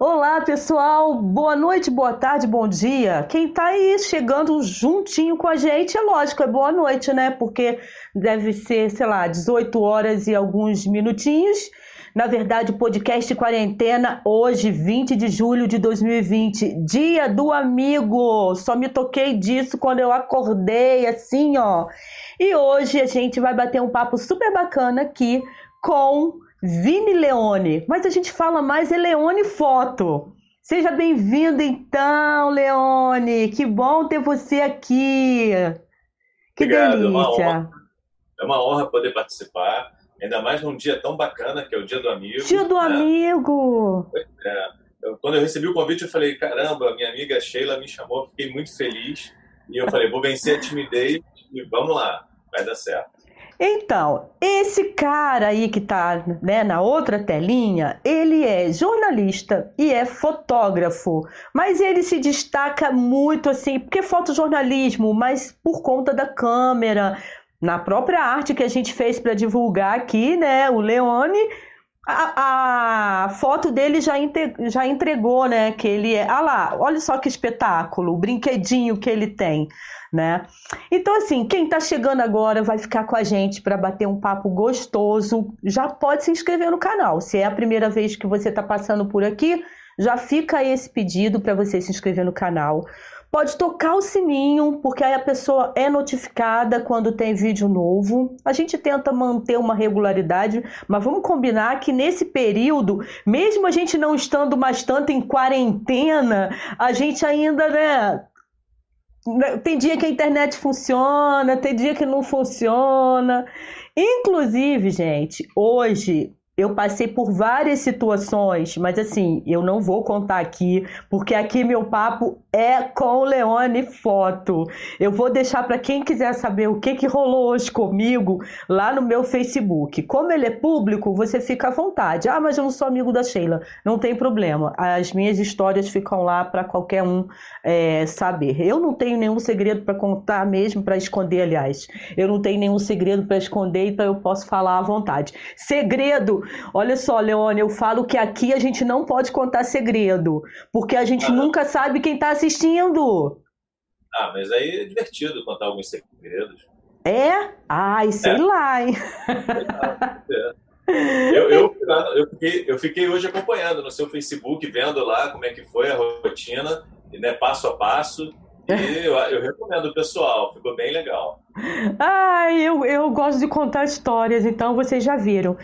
Olá, pessoal. Boa noite, boa tarde, bom dia. Quem tá aí chegando juntinho com a gente, é lógico, é boa noite, né? Porque deve ser, sei lá, 18 horas e alguns minutinhos. Na verdade, podcast quarentena, hoje, 20 de julho de 2020, dia do amigo. Só me toquei disso quando eu acordei, assim, ó. E hoje a gente vai bater um papo super bacana aqui com Vini Leone, mas a gente fala mais é Leone Foto. Seja bem-vindo então, Leone. Que bom ter você aqui. Que Obrigado, delícia. É uma, honra, é uma honra poder participar, ainda mais num dia tão bacana que é o Dia do Amigo. Dia do né? amigo. É, eu, quando eu recebi o convite, eu falei: caramba, minha amiga Sheila me chamou, fiquei muito feliz. E eu falei: vou vencer a timidez e vamos lá, vai dar certo. Então, esse cara aí que tá né, na outra telinha, ele é jornalista e é fotógrafo, mas ele se destaca muito assim, porque é fotojornalismo, mas por conta da câmera, na própria arte que a gente fez para divulgar aqui, né, o Leone, a, a foto dele já, já entregou, né, que ele é, ah lá, olha só que espetáculo, o brinquedinho que ele tem, né? Então, assim, quem está chegando agora vai ficar com a gente para bater um papo gostoso. Já pode se inscrever no canal. Se é a primeira vez que você está passando por aqui, já fica esse pedido para você se inscrever no canal. Pode tocar o sininho, porque aí a pessoa é notificada quando tem vídeo novo. A gente tenta manter uma regularidade, mas vamos combinar que nesse período, mesmo a gente não estando mais tanto em quarentena, a gente ainda, né, tem dia que a internet funciona, tem dia que não funciona. Inclusive, gente, hoje eu passei por várias situações, mas assim, eu não vou contar aqui, porque aqui meu papo é com o Leone Foto. Eu vou deixar para quem quiser saber o que, que rolou hoje comigo lá no meu Facebook. Como ele é público, você fica à vontade. Ah, mas eu não sou amigo da Sheila. Não tem problema. As minhas histórias ficam lá para qualquer um é, saber. Eu não tenho nenhum segredo para contar mesmo, para esconder, aliás. Eu não tenho nenhum segredo para esconder, então eu posso falar à vontade. Segredo! Olha só, Leone, eu falo que aqui a gente não pode contar segredo, porque a gente nunca sabe quem está assistindo. Ah, mas aí é divertido contar alguns segredos. É? Ai, sei É. lá, hein? Eu, eu, eu, fiquei, eu fiquei hoje acompanhando no seu Facebook, vendo lá como é que foi a rotina, né, passo a passo. E eu, eu recomendo o pessoal, ficou bem legal. Ai, eu, eu gosto de contar histórias, então vocês já viram.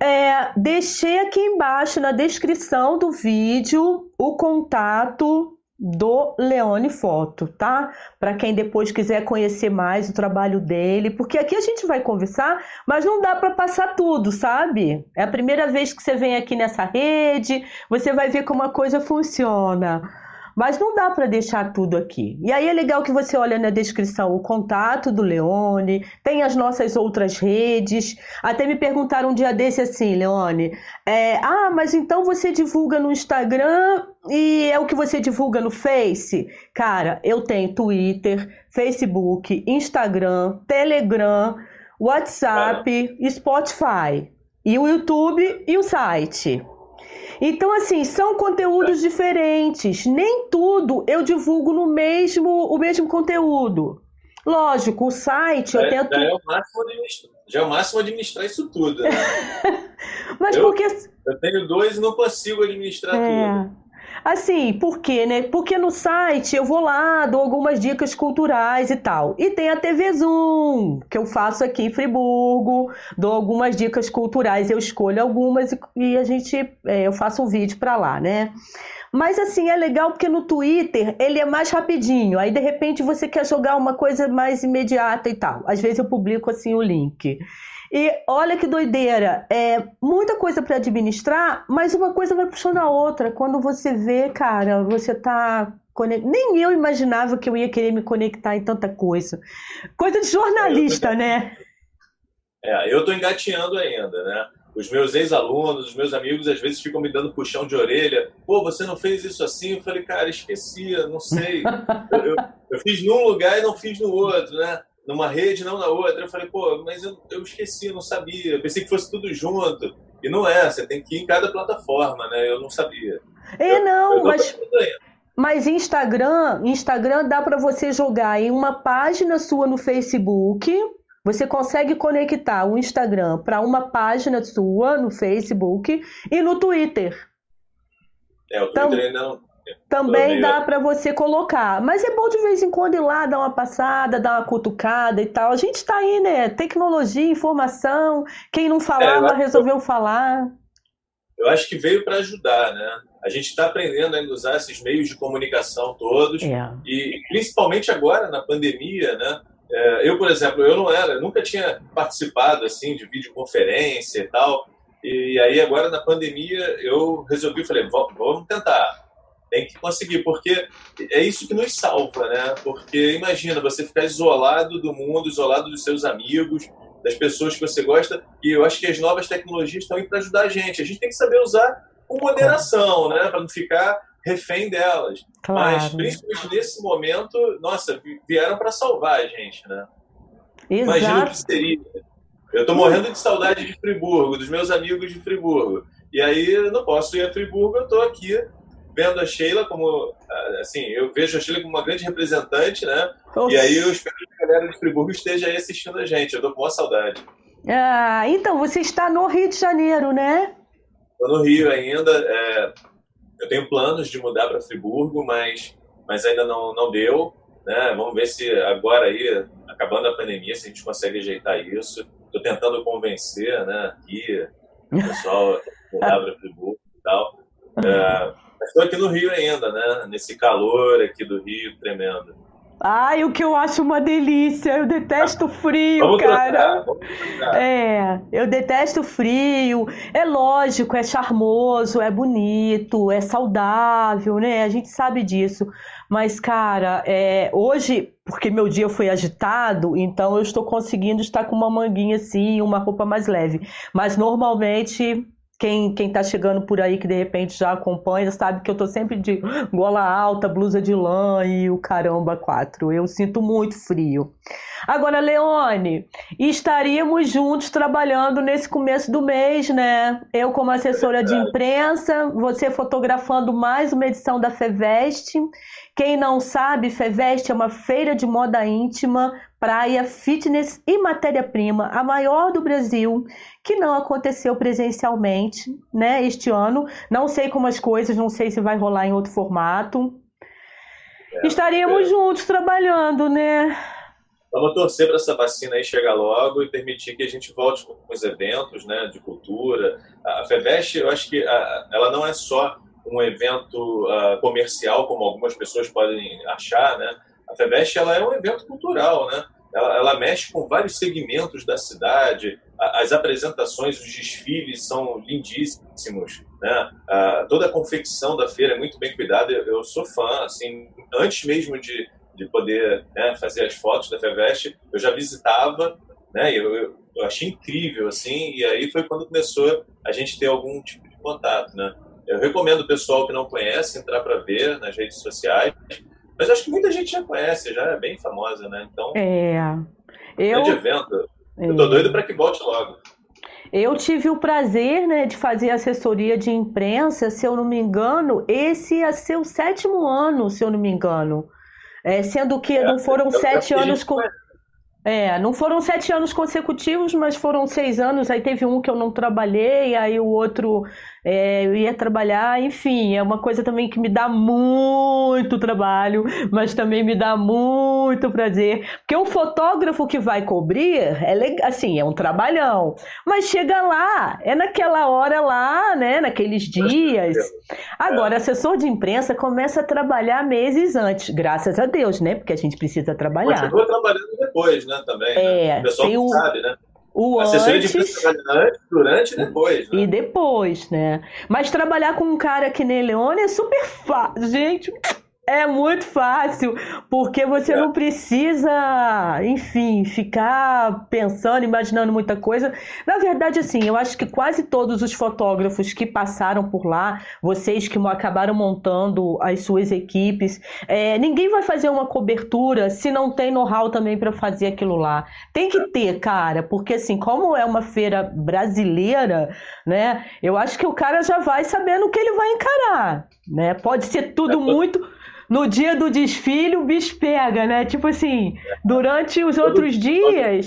É, deixei aqui embaixo na descrição do vídeo o contato do Leone Foto, tá? Para quem depois quiser conhecer mais o trabalho dele, porque aqui a gente vai conversar, mas não dá para passar tudo, sabe? É a primeira vez que você vem aqui nessa rede, você vai ver como a coisa funciona. Mas não dá para deixar tudo aqui. E aí é legal que você olha na descrição o contato do Leone, tem as nossas outras redes. Até me perguntaram um dia desse assim, Leone, é, ah, mas então você divulga no Instagram e é o que você divulga no Face? Cara, eu tenho Twitter, Facebook, Instagram, Telegram, WhatsApp, Spotify e o YouTube e o site. Então, assim, são conteúdos diferentes. Nem tudo eu divulgo no mesmo, o mesmo conteúdo. Lógico, o site eu Já, tento. já é o máximo administrar, já é o máximo administrar isso tudo. Né? Mas eu- porque. Eu tenho dois e não consigo administrar tudo. Assim, por quê, né? Porque no site eu vou lá, dou algumas dicas culturais e tal. E tem a TV Zoom, que eu faço aqui em Friburgo, dou algumas dicas culturais, eu escolho algumas e, e a gente, é, eu faço um vídeo pra lá, né? Mas assim, é legal porque no Twitter ele é mais rapidinho. Aí de repente você quer jogar uma coisa mais imediata e tal. Às vezes eu publico assim o link. E olha que doideira, é muita coisa para administrar, mas uma coisa vai puxando a outra. Quando você vê, cara, você tá nem eu imaginava que eu ia querer me conectar em tanta coisa. Coisa de jornalista, né? É, eu estou engateando ainda, né? Os meus ex-alunos, os meus amigos, às vezes ficam me dando puxão de orelha. Pô, você não fez isso assim? Eu falei, cara, esqueci, eu não sei. Eu, eu- eu fiz num lugar e não fiz no outro, né? Numa rede, não na outra. Eu falei, pô, mas eu, eu esqueci, eu não sabia. Eu pensei que fosse tudo junto. E não é, você tem que ir em cada plataforma, né? Eu não sabia. É, não, mas, mas Instagram, Instagram dá para você jogar em uma página sua no Facebook. Você consegue conectar o Instagram para uma página sua no Facebook e no Twitter. É, o Twitter então, ainda não também dá para você colocar. Mas é bom de vez em quando ir lá, dar uma passada, dar uma cutucada e tal. A gente está aí, né? Tecnologia, informação. Quem não falava é, resolveu que... falar. Eu acho que veio para ajudar, né? A gente está aprendendo a usar esses meios de comunicação todos. É. E principalmente agora, na pandemia, né? É, eu, por exemplo, eu não era, nunca tinha participado assim de videoconferência e tal. E aí agora na pandemia eu resolvi, falei, vamos tentar tem que conseguir, porque é isso que nos salva, né? Porque imagina você ficar isolado do mundo, isolado dos seus amigos, das pessoas que você gosta, e eu acho que as novas tecnologias estão aí para ajudar a gente. A gente tem que saber usar com moderação, né? Para não ficar refém delas. Claro. Mas, principalmente nesse momento, nossa, vieram para salvar a gente, né? Exato. Imagina o que seria. Eu estou morrendo de saudade de Friburgo, dos meus amigos de Friburgo. E aí eu não posso ir a Friburgo, eu estou aqui vendo a Sheila como, assim, eu vejo a Sheila como uma grande representante, né? E aí eu espero que a galera de Friburgo esteja aí assistindo a gente. Eu tô com uma saudade. Ah, então você está no Rio de Janeiro, né? Estou no Rio ainda. É, eu tenho planos de mudar para Friburgo, mas, mas ainda não, não deu. Né? Vamos ver se agora aí, acabando a pandemia, se a gente consegue ajeitar isso. Estou tentando convencer, né, aqui, o pessoal mudar para Friburgo e tal. É, Estou aqui no Rio ainda, né? Nesse calor aqui do Rio tremendo. Ai, o que eu acho uma delícia. Eu detesto frio, vamos cara. Trocar, trocar. É, eu detesto frio. É lógico, é charmoso, é bonito, é saudável, né? A gente sabe disso. Mas, cara, é, hoje, porque meu dia foi agitado, então eu estou conseguindo estar com uma manguinha assim, uma roupa mais leve. Mas normalmente quem, quem tá chegando por aí que de repente já acompanha sabe que eu tô sempre de gola alta, blusa de lã e o caramba quatro. Eu sinto muito frio. Agora, Leone, estaríamos juntos trabalhando nesse começo do mês, né? Eu como assessora de imprensa, você fotografando mais uma edição da Feveste. Quem não sabe, Feveste é uma feira de moda íntima, praia, fitness e matéria-prima, a maior do Brasil, que não aconteceu presencialmente, né, este ano. Não sei como as coisas, não sei se vai rolar em outro formato. É, Estaríamos é. juntos trabalhando, né? Vamos torcer para essa vacina aí chegar logo e permitir que a gente volte com os eventos, né, de cultura. A FEVEST, eu acho que ela não é só um evento uh, comercial, como algumas pessoas podem achar, né? A FEVEST, ela é um evento cultural, né? Ela, ela, mexe com vários segmentos da cidade, as apresentações, os desfiles são lindíssimos, né? Toda a confecção da feira é muito bem cuidada. Eu, eu sou fã, assim, antes mesmo de, de poder né, fazer as fotos da FEVEST, eu já visitava, né? Eu, eu, eu, achei incrível, assim, e aí foi quando começou a gente ter algum tipo de contato, né? Eu recomendo o pessoal que não conhece entrar para ver nas redes sociais, mas acho que muita gente já conhece, já é bem famosa, né? Então, é. Eu... grande evento. Eu tô doido para que volte logo. Eu tive o prazer né, de fazer assessoria de imprensa, se eu não me engano, esse é seu sétimo ano, se eu não me engano. É, sendo que é, não foram sete anos com. É, não foram sete anos consecutivos, mas foram seis anos. Aí teve um que eu não trabalhei, aí o outro é, eu ia trabalhar, enfim, é uma coisa também que me dá muito trabalho, mas também me dá muito prazer, porque o fotógrafo que vai cobrir é legal, assim, é um trabalhão, mas chega lá, é naquela hora lá, né, naqueles dias. Agora, assessor de imprensa começa a trabalhar meses antes, graças a Deus, né, porque a gente precisa trabalhar. Continua trabalhando depois, né, também. Né? É, o pessoal o... sabe, né? O Assessoria antes, de antes, durante e depois. Né? E depois, né? Mas trabalhar com um cara que nem Leone é super fácil. Gente, É muito fácil, porque você é. não precisa, enfim, ficar pensando, imaginando muita coisa. Na verdade, assim, eu acho que quase todos os fotógrafos que passaram por lá, vocês que acabaram montando as suas equipes, é, ninguém vai fazer uma cobertura se não tem know-how também para fazer aquilo lá. Tem que ter, cara, porque assim, como é uma feira brasileira, né? Eu acho que o cara já vai sabendo o que ele vai encarar, né? Pode ser tudo é, muito no dia do desfile o bicho pega, né? Tipo assim, durante os todo, outros dias.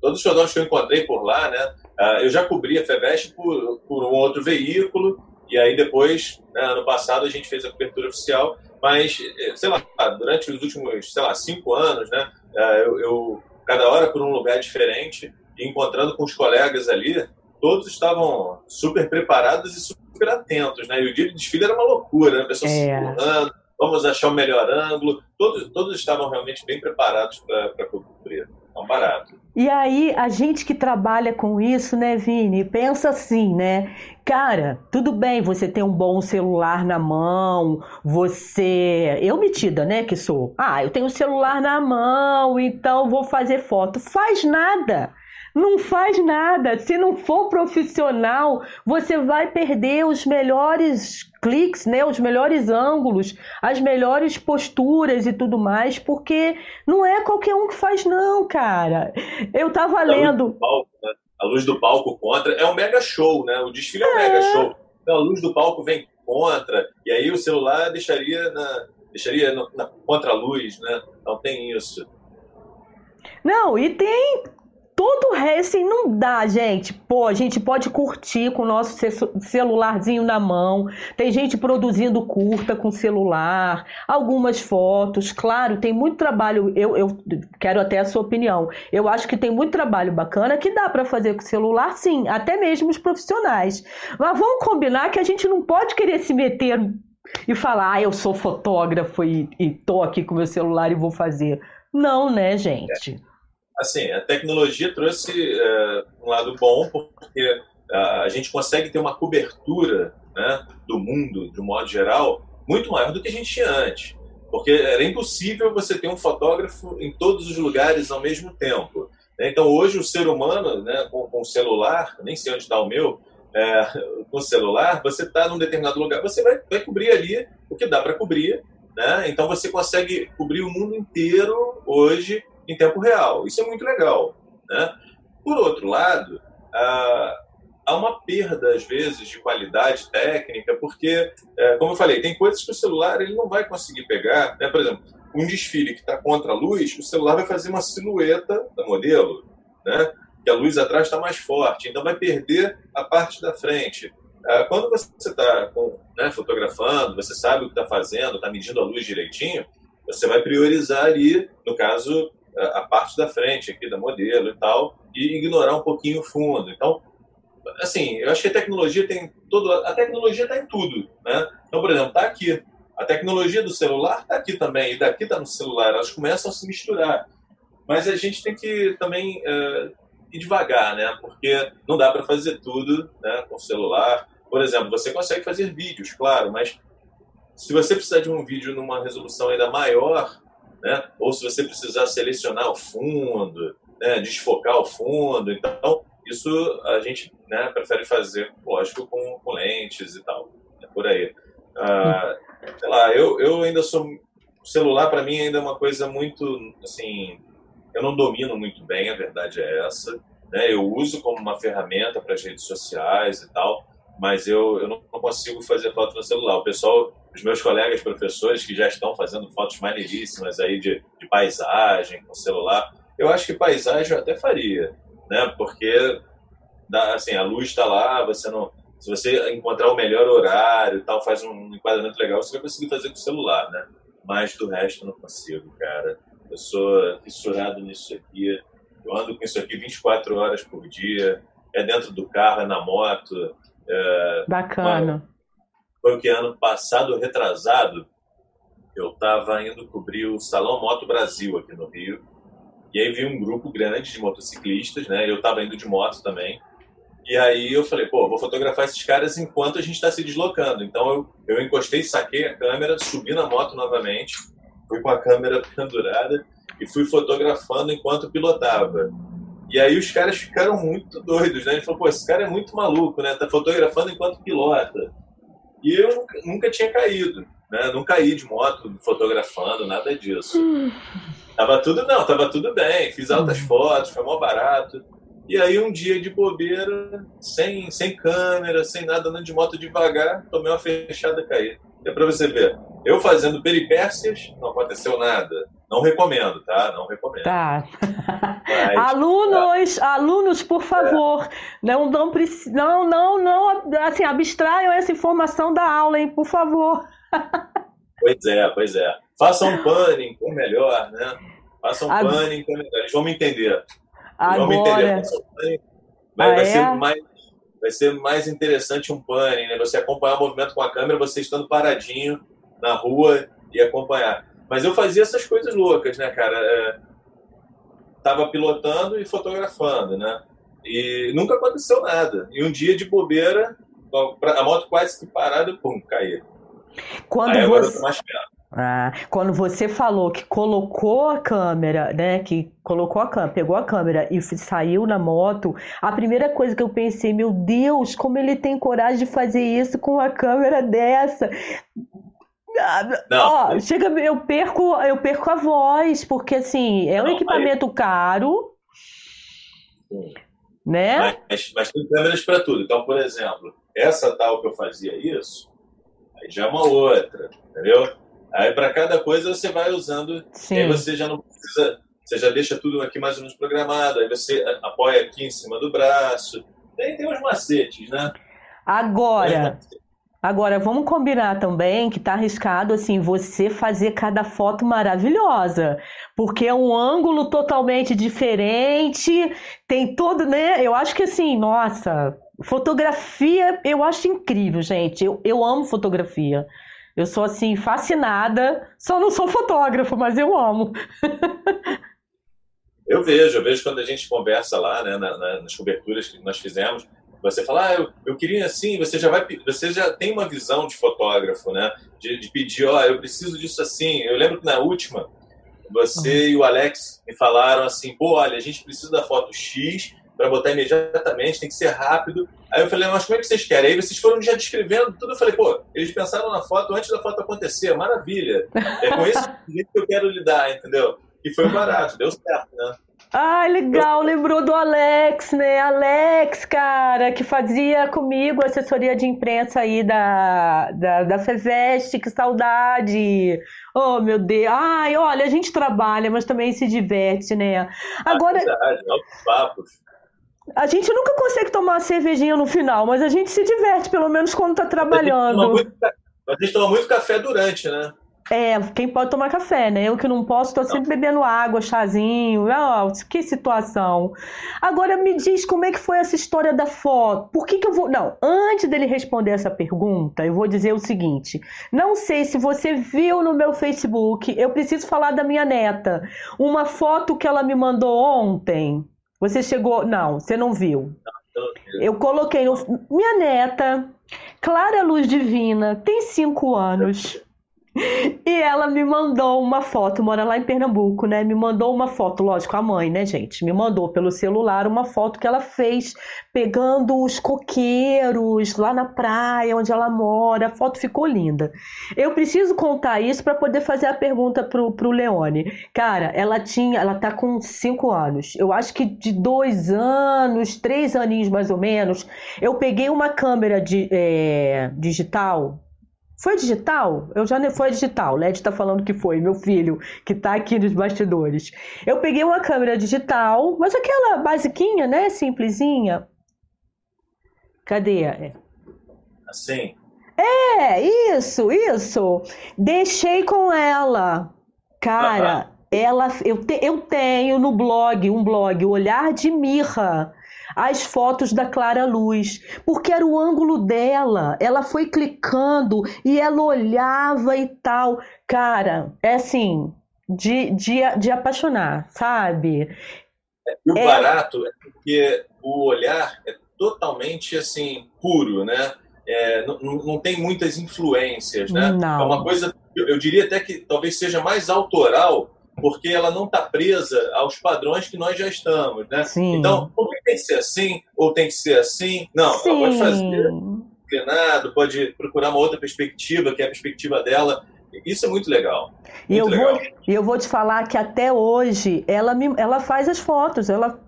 Todos os fotógrafos que eu encontrei por lá, né? Ah, eu já cobri a FEVEST por, por um outro veículo, e aí depois, né, ano passado, a gente fez a cobertura oficial, mas, eh, sei lá, durante os últimos, sei lá, cinco anos, né? Ah, eu, eu cada hora por um lugar diferente, e encontrando com os colegas ali, todos estavam super preparados e super atentos, né? E o dia de desfile era uma loucura, né? Pessoas é. se empurrando, vamos achar o melhor ângulo. Todos, todos estavam realmente bem preparados para cobrir. Não barato. E aí, a gente que trabalha com isso, né, Vini, pensa assim, né? Cara, tudo bem você ter um bom celular na mão, você. Eu metida, né, que sou. Ah, eu tenho o celular na mão, então vou fazer foto. Faz nada. Não faz nada. Se não for profissional, você vai perder os melhores cliques, né, os melhores ângulos, as melhores posturas e tudo mais, porque não é qualquer um que faz não, cara. Eu tava a lendo luz palco, né? A luz do palco contra é um mega show, né? O desfile é, é um mega show. Então a luz do palco vem contra e aí o celular deixaria na deixaria na contra-luz, né? Não tem isso. Não, e tem todo o resto não dá, gente. Pô, a gente pode curtir com o nosso celularzinho na mão. Tem gente produzindo curta com celular, algumas fotos. Claro, tem muito trabalho. Eu, eu quero até a sua opinião. Eu acho que tem muito trabalho bacana que dá para fazer com celular, sim, até mesmo os profissionais. Mas vamos combinar que a gente não pode querer se meter e falar, ah, eu sou fotógrafo e, e tô aqui com meu celular e vou fazer. Não, né, gente? É assim, a tecnologia trouxe é, um lado bom, porque a gente consegue ter uma cobertura né, do mundo, de um modo geral, muito maior do que a gente tinha antes. Porque era impossível você ter um fotógrafo em todos os lugares ao mesmo tempo. Né. Então, hoje, o ser humano, né, com o celular, nem sei onde está o meu, é, com o celular, você está num determinado lugar, você vai, vai cobrir ali o que dá para cobrir. Né? Então, você consegue cobrir o mundo inteiro hoje em tempo real. Isso é muito legal. Né? Por outro lado, há uma perda, às vezes, de qualidade técnica, porque, é, como eu falei, tem coisas que o celular ele não vai conseguir pegar. Né? Por exemplo, um desfile que está contra a luz, o celular vai fazer uma silhueta da modelo, né? que a luz atrás está mais forte, então vai perder a parte da frente. Ah, quando você está né, fotografando, você sabe o que está fazendo, está medindo a luz direitinho, você vai priorizar ali, no caso, a parte da frente aqui da modelo e tal, e ignorar um pouquinho o fundo. Então, assim, eu acho que a tecnologia tem todo, a tecnologia está em tudo, né? Então, por exemplo, está aqui. A tecnologia do celular está aqui também, e daqui está no celular, elas começam a se misturar. Mas a gente tem que também uh, ir devagar, né? Porque não dá para fazer tudo né, com o celular. Por exemplo, você consegue fazer vídeos, claro, mas se você precisar de um vídeo numa resolução ainda maior, né? ou se você precisar selecionar o fundo, né? desfocar o fundo. Então, isso a gente né, prefere fazer, lógico, com, com lentes e tal. É por aí. Ah, sei lá, eu, eu ainda sou. O celular, para mim, ainda é uma coisa muito. Assim, eu não domino muito bem, a verdade é essa. Né? Eu uso como uma ferramenta para as redes sociais e tal, mas eu, eu não consigo fazer foto no celular. O pessoal os meus colegas professores que já estão fazendo fotos maneiríssimas aí de, de paisagem com celular. Eu acho que paisagem eu até faria, né? Porque assim, a luz está lá, você não, se você encontrar o melhor horário e tal, faz um enquadramento legal, você vai conseguir fazer com o celular, né? Mas do resto eu não consigo, cara. Eu sou fissurado nisso aqui. Eu ando com isso aqui 24 horas por dia. É dentro do carro, é na moto. É Bacana. Uma, foi o que ano passado, retrasado, eu estava indo cobrir o Salão Moto Brasil aqui no Rio. E aí vi um grupo grande de motociclistas, né? Eu estava indo de moto também. E aí eu falei, pô, vou fotografar esses caras enquanto a gente está se deslocando. Então eu, eu encostei, saquei a câmera, subi na moto novamente, fui com a câmera pendurada e fui fotografando enquanto pilotava. E aí os caras ficaram muito doidos, né? Ele falou, pô, esse cara é muito maluco, né? Tá fotografando enquanto pilota. E eu nunca, nunca tinha caído, né? Não caí de moto fotografando, nada disso. Tava tudo, não, tava tudo bem. Fiz altas hum. fotos, foi mó barato. E aí um dia de bobeira, sem, sem câmera, sem nada, andando de moto devagar, tomei uma fechada e caí. É para você ver. Eu fazendo peripécias, não aconteceu nada. Não recomendo, tá? Não recomendo. Tá. Mas, alunos, tá. alunos, por favor, é. não, não, não, não, não, assim, abstraiam essa informação da aula, hein, por favor. Pois é, pois é. Façam um panning, ou melhor, né? Façam um panning, melhor. Eles vão me entender. Agora... Vamos entender. Vai, ah, vai, é? ser mais, vai ser mais interessante um panning, né? Você acompanhar o movimento com a câmera, você estando paradinho na rua e acompanhar. Mas eu fazia essas coisas loucas, né, cara? É, tava pilotando e fotografando, né? E nunca aconteceu nada. E um dia de bobeira, a moto quase que parada, pum, caía. Quando Aí agora você... eu tô mais perto. Ah, quando você falou que colocou a câmera, né? Que colocou a câmera, pegou a câmera e saiu na moto, a primeira coisa que eu pensei, meu Deus, como ele tem coragem de fazer isso com uma câmera dessa? Não. Ó, chega, eu perco, eu perco a voz, porque assim, é um Não, equipamento mas... caro. Sim. Né? Mas, mas tem câmeras para tudo. Então, por exemplo, essa tal que eu fazia isso, aí já é uma outra, entendeu? Aí para cada coisa você vai usando, Sim. aí você já não precisa, você já deixa tudo aqui mais ou menos programado, aí você apoia aqui em cima do braço. Tem, tem uns macetes, né? Agora, agora vamos combinar também que tá arriscado assim você fazer cada foto maravilhosa, porque é um ângulo totalmente diferente, tem todo, né? Eu acho que assim, nossa, fotografia eu acho incrível, gente. Eu, eu amo fotografia. Eu sou assim fascinada, só não sou fotógrafo, mas eu amo. eu vejo, eu vejo quando a gente conversa lá, né, na, na, nas coberturas que nós fizemos, você fala, ah, eu, eu queria assim, você já vai, você já tem uma visão de fotógrafo, né, de, de pedir, ó, oh, eu preciso disso assim. Eu lembro que na última você uhum. e o Alex me falaram assim, pô, olha, a gente precisa da foto X para botar imediatamente, tem que ser rápido. Aí eu falei, mas como é que vocês querem? Aí vocês foram já descrevendo tudo. Eu falei, pô, eles pensaram na foto antes da foto acontecer, maravilha. É com esse que eu quero lidar, entendeu? E foi barato, deu certo, né? Ai, legal, lembrou do Alex, né? Alex, cara, que fazia comigo assessoria de imprensa aí da, da, da FEVEST, que saudade! Oh, meu Deus! Ai, olha, a gente trabalha, mas também se diverte, né? Agora. Papos. A gente nunca consegue tomar uma cervejinha no final, mas a gente se diverte, pelo menos quando tá trabalhando. A gente toma muito, gente toma muito café durante, né? É, quem pode tomar café, né? Eu que não posso, tô sempre bebendo água, chazinho. Oh, que situação. Agora me diz como é que foi essa história da foto. Por que, que eu vou. Não, antes dele responder essa pergunta, eu vou dizer o seguinte: não sei se você viu no meu Facebook, eu preciso falar da minha neta. Uma foto que ela me mandou ontem. Você chegou. Não, você não viu. Eu coloquei. No... Minha neta, Clara Luz Divina, tem cinco anos. E ela me mandou uma foto, mora lá em Pernambuco, né? Me mandou uma foto, lógico, a mãe, né, gente? Me mandou pelo celular uma foto que ela fez pegando os coqueiros lá na praia onde ela mora. A foto ficou linda. Eu preciso contar isso para poder fazer a pergunta pro, pro Leone. Cara, ela tinha, ela tá com cinco anos. Eu acho que de dois anos, três aninhos mais ou menos, eu peguei uma câmera de, é, digital foi digital? Eu já nem foi digital. Led está falando que foi, meu filho, que está aqui nos bastidores. Eu peguei uma câmera digital, mas aquela basiquinha, né? Simplesinha. Cadê? É. Assim. É, isso, isso. Deixei com ela. Cara, ela eu, te, eu tenho no blog, um blog, o Olhar de Mirra as fotos da Clara Luz, porque era o ângulo dela. Ela foi clicando e ela olhava e tal. Cara, é assim, de, de, de apaixonar, sabe? E o é... barato é porque o olhar é totalmente assim puro, né? É, não, não, tem muitas influências, né? Não. É uma coisa, eu, eu diria até que talvez seja mais autoral, porque ela não está presa aos padrões que nós já estamos, né? Sim. Então, tem que ser assim ou tem que ser assim? Não, Sim. ela pode fazer inclinado, pode procurar uma outra perspectiva, que é a perspectiva dela. Isso é muito legal. E eu Muito vou, legal. e eu vou te falar que até hoje ela, me, ela faz as fotos, ela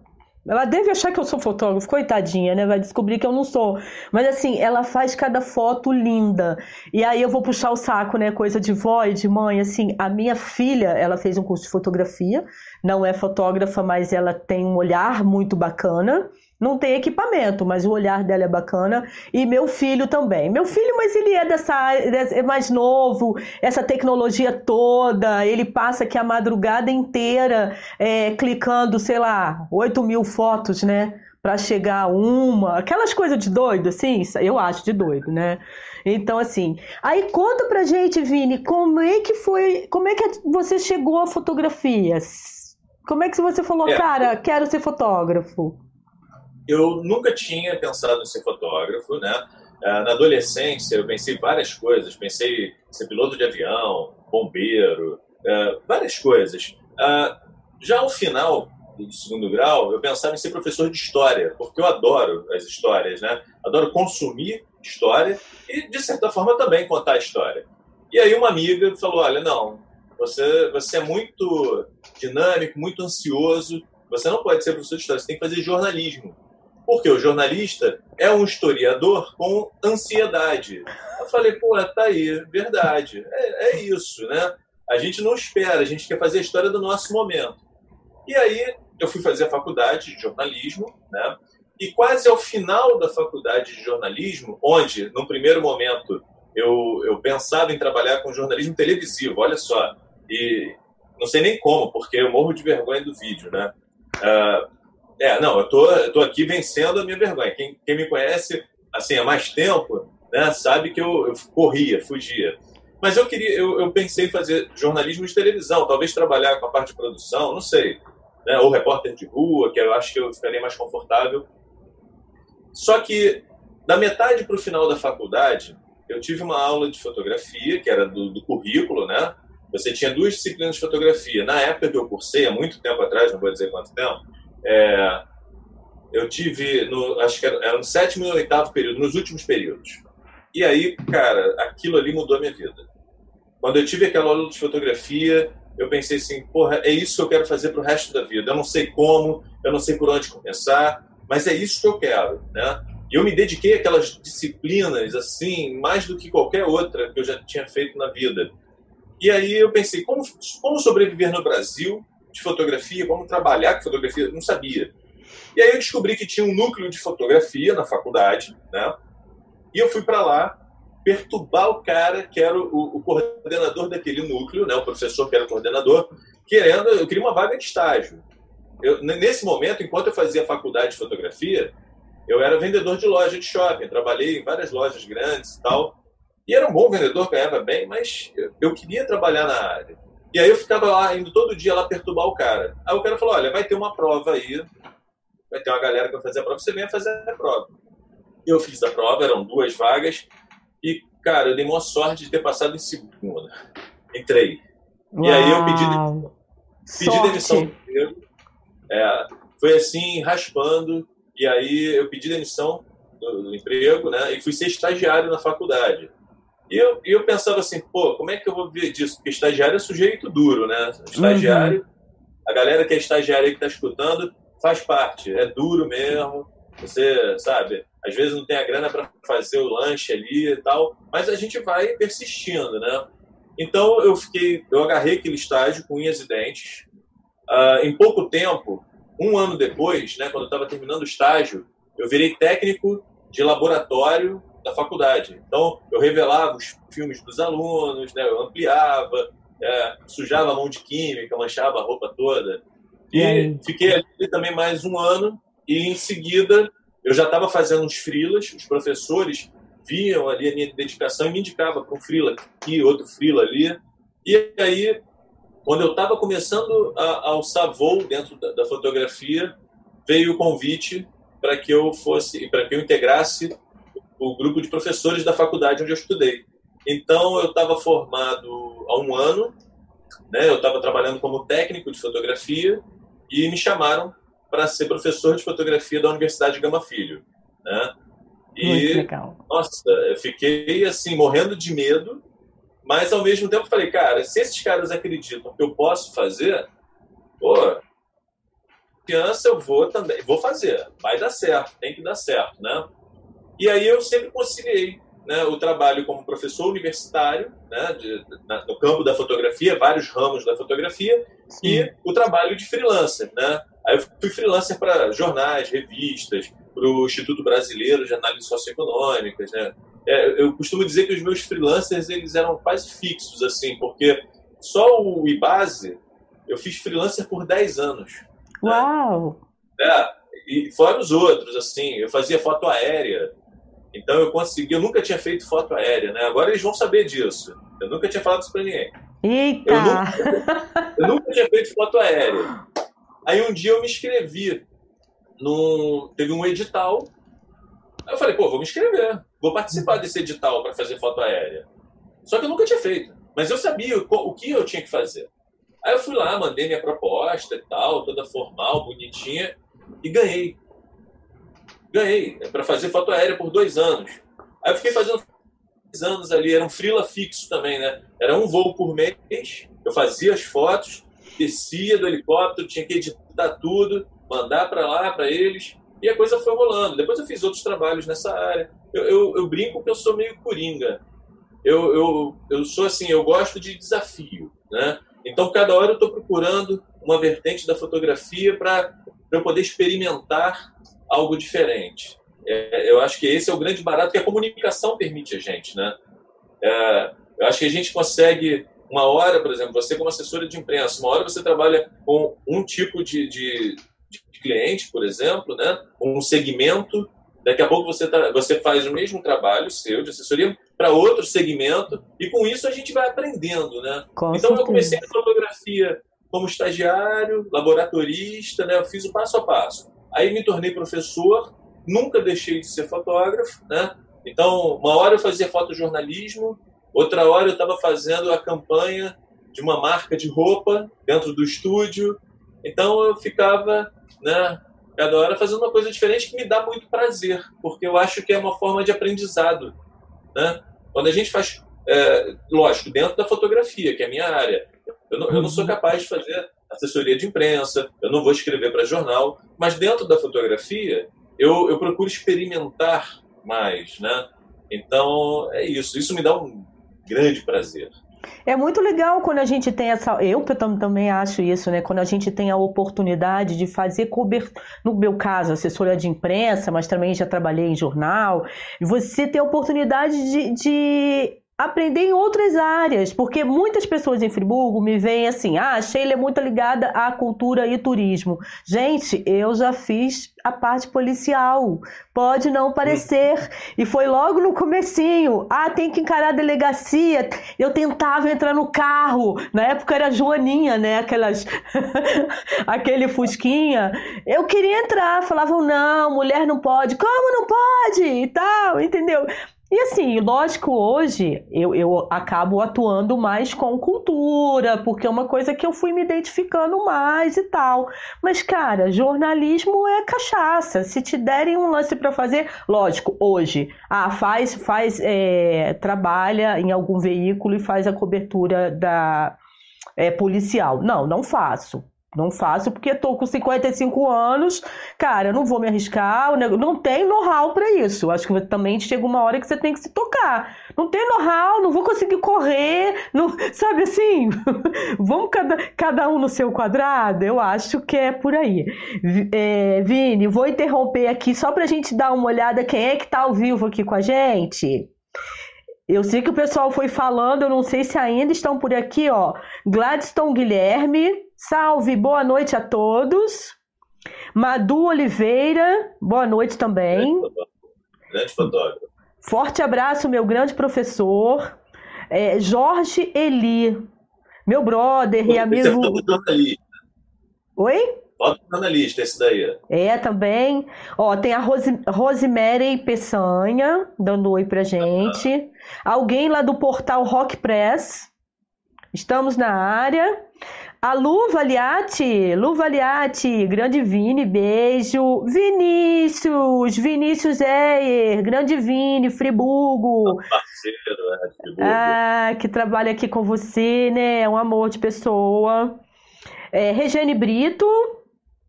ela deve achar que eu sou fotógrafo, coitadinha, né? Vai descobrir que eu não sou. Mas assim, ela faz cada foto linda. E aí eu vou puxar o saco, né? Coisa de vó e de mãe. Assim, a minha filha, ela fez um curso de fotografia. Não é fotógrafa, mas ela tem um olhar muito bacana. Não tem equipamento, mas o olhar dela é bacana. E meu filho também. Meu filho, mas ele é dessa é mais novo, essa tecnologia toda. Ele passa aqui a madrugada inteira é, clicando, sei lá, 8 mil fotos, né? Pra chegar a uma. Aquelas coisas de doido, assim, eu acho de doido, né? Então, assim. Aí conta pra gente, Vini, como é que foi. Como é que você chegou à fotografia? Como é que você falou, É. cara, quero ser fotógrafo? Eu nunca tinha pensado em ser fotógrafo, né? Ah, Na adolescência eu pensei várias coisas, pensei em ser piloto de avião, bombeiro, ah, várias coisas. Ah, Já ao final do segundo grau, eu pensava em ser professor de história, porque eu adoro as histórias, né? Adoro consumir história e, de certa forma, também contar história. E aí uma amiga falou, olha, não, você, você é muito dinâmico, muito ansioso, você não pode ser professor de história, você tem que fazer jornalismo. Porque o jornalista é um historiador com ansiedade. Eu falei, pô, tá aí, verdade. É, é isso, né? A gente não espera, a gente quer fazer a história do nosso momento. E aí eu fui fazer a faculdade de jornalismo, né? E quase ao final da faculdade de jornalismo, onde, no primeiro momento, eu, eu pensava em trabalhar com jornalismo televisivo, olha só. E não sei nem como, porque eu morro de vergonha do vídeo, né? Ah, é, não, eu tô, eu tô aqui vencendo a minha vergonha. Quem, quem me conhece assim há mais tempo, né, sabe que eu, eu corria, fugia. Mas eu queria, eu, eu pensei em fazer jornalismo de televisão, talvez trabalhar com a parte de produção, não sei, né, ou repórter de rua, que eu acho que eu ficaria mais confortável. Só que da metade para o final da faculdade, eu tive uma aula de fotografia, que era do, do currículo, né? Você tinha duas disciplinas de fotografia. Na época que eu cursei, há muito tempo atrás, não vou dizer quanto tempo, é, eu tive, no, acho que era, era no sétimo e oitavo período, nos últimos períodos. E aí, cara, aquilo ali mudou a minha vida. Quando eu tive aquela aula de fotografia, eu pensei assim, porra, é isso que eu quero fazer pro resto da vida. Eu não sei como, eu não sei por onde começar, mas é isso que eu quero, né? E eu me dediquei àquelas disciplinas, assim, mais do que qualquer outra que eu já tinha feito na vida. E aí eu pensei, como, como sobreviver no Brasil de fotografia, como trabalhar com fotografia, não sabia. E aí eu descobri que tinha um núcleo de fotografia na faculdade, né? E eu fui para lá perturbar o cara que era o, o, coordenador daquele núcleo, né? O professor que era o coordenador, querendo, eu queria uma vaga de estágio. Eu, nesse momento, enquanto eu fazia faculdade de fotografia, eu era vendedor de loja de shopping, trabalhei em várias lojas grandes e tal. E era um bom vendedor, ganhava bem, mas eu queria trabalhar na área. E aí eu ficava lá, indo todo dia lá perturbar o cara. Aí o cara falou, olha, vai ter uma prova aí, vai ter uma galera que vai fazer a prova, você vem fazer a prova. Eu fiz a prova, eram duas vagas, e, cara, eu dei uma sorte de ter passado em segunda. Entrei. Uau. E aí eu pedi, pedi demissão do emprego. É, foi assim, raspando, e aí eu pedi demissão do, do emprego, né, e fui ser estagiário na faculdade. E eu, e eu pensava assim, pô, como é que eu vou viver disso? Porque estagiário é sujeito duro, né? Estagiário, uhum. a galera que é estagiário aí que está escutando, faz parte, é duro mesmo. Você, sabe, às vezes não tem a grana para fazer o lanche ali e tal, mas a gente vai persistindo, né? Então eu fiquei, eu agarrei aquele estágio com unhas e dentes. Uh, em pouco tempo, um ano depois, né, quando eu estava terminando o estágio, eu virei técnico de laboratório da faculdade. Então, eu revelava os filmes dos alunos, né? eu ampliava, é, sujava a mão de química, manchava a roupa toda. E, fiquei ali também mais um ano e, em seguida, eu já estava fazendo uns frilas, os professores viam ali a minha dedicação e me indicavam para um frila aqui, outro frila ali. E aí, quando eu estava começando a, a alçar voo dentro da, da fotografia, veio o convite para que eu fosse, para que eu integrasse o grupo de professores da faculdade onde eu estudei. Então, eu estava formado há um ano, né? eu estava trabalhando como técnico de fotografia e me chamaram para ser professor de fotografia da Universidade Gama Filho. Né? E, Muito legal. nossa, eu fiquei assim, morrendo de medo, mas ao mesmo tempo falei, cara, se esses caras acreditam que eu posso fazer, pô, confiança eu vou também, vou fazer, vai dar certo, tem que dar certo, né? E aí eu sempre conciliei né, o trabalho como professor universitário, né, de, na, no campo da fotografia, vários ramos da fotografia, Sim. e o trabalho de freelancer. Né? Aí eu fui freelancer para jornais, revistas, para o Instituto Brasileiro de Análise Socioeconômicas. Né? É, eu costumo dizer que os meus freelancers eles eram quase fixos, assim, porque só o IBASE eu fiz freelancer por 10 anos. Né? Uau! Né? É, e fora os outros, assim, eu fazia foto aérea, então eu consegui, eu nunca tinha feito foto aérea, né? Agora eles vão saber disso. Eu nunca tinha falado isso para ninguém. Eita! Eu nunca, eu nunca tinha feito foto aérea. Aí um dia eu me inscrevi num, teve um edital. Aí eu falei, pô, vou me inscrever, vou participar desse edital para fazer foto aérea. Só que eu nunca tinha feito, mas eu sabia o, o que eu tinha que fazer. Aí eu fui lá, mandei minha proposta e tal, toda formal, bonitinha, e ganhei ganhei é para fazer foto aérea por dois anos. Aí eu fiquei fazendo dois anos ali, era um freela fixo também, né? Era um voo por mês, eu fazia as fotos, descia do helicóptero, tinha que editar tudo, mandar para lá, para eles, e a coisa foi rolando. Depois eu fiz outros trabalhos nessa área. Eu, eu, eu brinco que eu sou meio coringa. Eu, eu, eu sou assim, eu gosto de desafio, né? Então, cada hora eu estou procurando uma vertente da fotografia para eu poder experimentar algo diferente. É, eu acho que esse é o grande barato que a comunicação permite a gente, né? É, eu acho que a gente consegue uma hora, por exemplo, você como assessora de imprensa, uma hora você trabalha com um tipo de, de, de cliente, por exemplo, né? Um segmento. Daqui a pouco você, tá, você faz o mesmo trabalho seu de assessoria para outro segmento e com isso a gente vai aprendendo, né? Com então certeza. eu comecei a fotografia como estagiário, laboratorista, né? Eu fiz o passo a passo. Aí me tornei professor, nunca deixei de ser fotógrafo, né? Então, uma hora eu fazia fotojornalismo, outra hora eu estava fazendo a campanha de uma marca de roupa dentro do estúdio. Então eu ficava, né, cada hora fazendo uma coisa diferente que me dá muito prazer, porque eu acho que é uma forma de aprendizado, né? Quando a gente faz, é, lógico, dentro da fotografia, que é a minha área, eu não, eu não sou capaz de fazer assessoria de imprensa, eu não vou escrever para jornal, mas dentro da fotografia eu, eu procuro experimentar mais, né? Então é isso, isso me dá um grande prazer. É muito legal quando a gente tem essa. Eu também acho isso, né? Quando a gente tem a oportunidade de fazer cobertura. No meu caso, assessora de imprensa, mas também já trabalhei em jornal. Você tem a oportunidade de, de aprender em outras áreas, porque muitas pessoas em Friburgo me veem assim, ah, a Sheila é muito ligada à cultura e turismo. Gente, eu já fiz a parte policial, pode não parecer, e foi logo no comecinho, ah, tem que encarar a delegacia, eu tentava entrar no carro, na época era Joaninha, né, aquelas, aquele fusquinha, eu queria entrar, falavam, não, mulher não pode, como não pode, e tal, entendeu? E assim, lógico, hoje eu, eu acabo atuando mais com cultura, porque é uma coisa que eu fui me identificando mais e tal. Mas, cara, jornalismo é cachaça. Se te derem um lance para fazer, lógico, hoje, ah, faz, faz, é, trabalha em algum veículo e faz a cobertura da é, policial. Não, não faço. Não faço porque tô com 55 anos, cara, eu não vou me arriscar, não tem know-how para isso. Acho que também chega uma hora que você tem que se tocar. Não tem know-how, não vou conseguir correr, não, sabe assim? Vamos cada, cada um no seu quadrado? Eu acho que é por aí. É, Vini, vou interromper aqui só pra gente dar uma olhada quem é que tá ao vivo aqui com a gente. Eu sei que o pessoal foi falando, eu não sei se ainda estão por aqui, ó. Gladstone Guilherme, salve, boa noite a todos. Madu Oliveira, boa noite também. Grande fotógrafo. Forte abraço, meu grande professor. É, Jorge Eli, meu brother e amigo. É Oi? Bota na lista esse daí. É, também. Ó, tem a Rose, Rosemary Peçanha dando oi pra gente. Alguém lá do portal Rock Press. Estamos na área. A Lu Valiati, Lu Valiati, grande Vini, beijo. Vinícius, Vinícius Eyer, grande Vini, Friburgo. Parceiro, é, Friburgo. Ah, que trabalha aqui com você, né? É um amor de pessoa. É, Regiane Brito,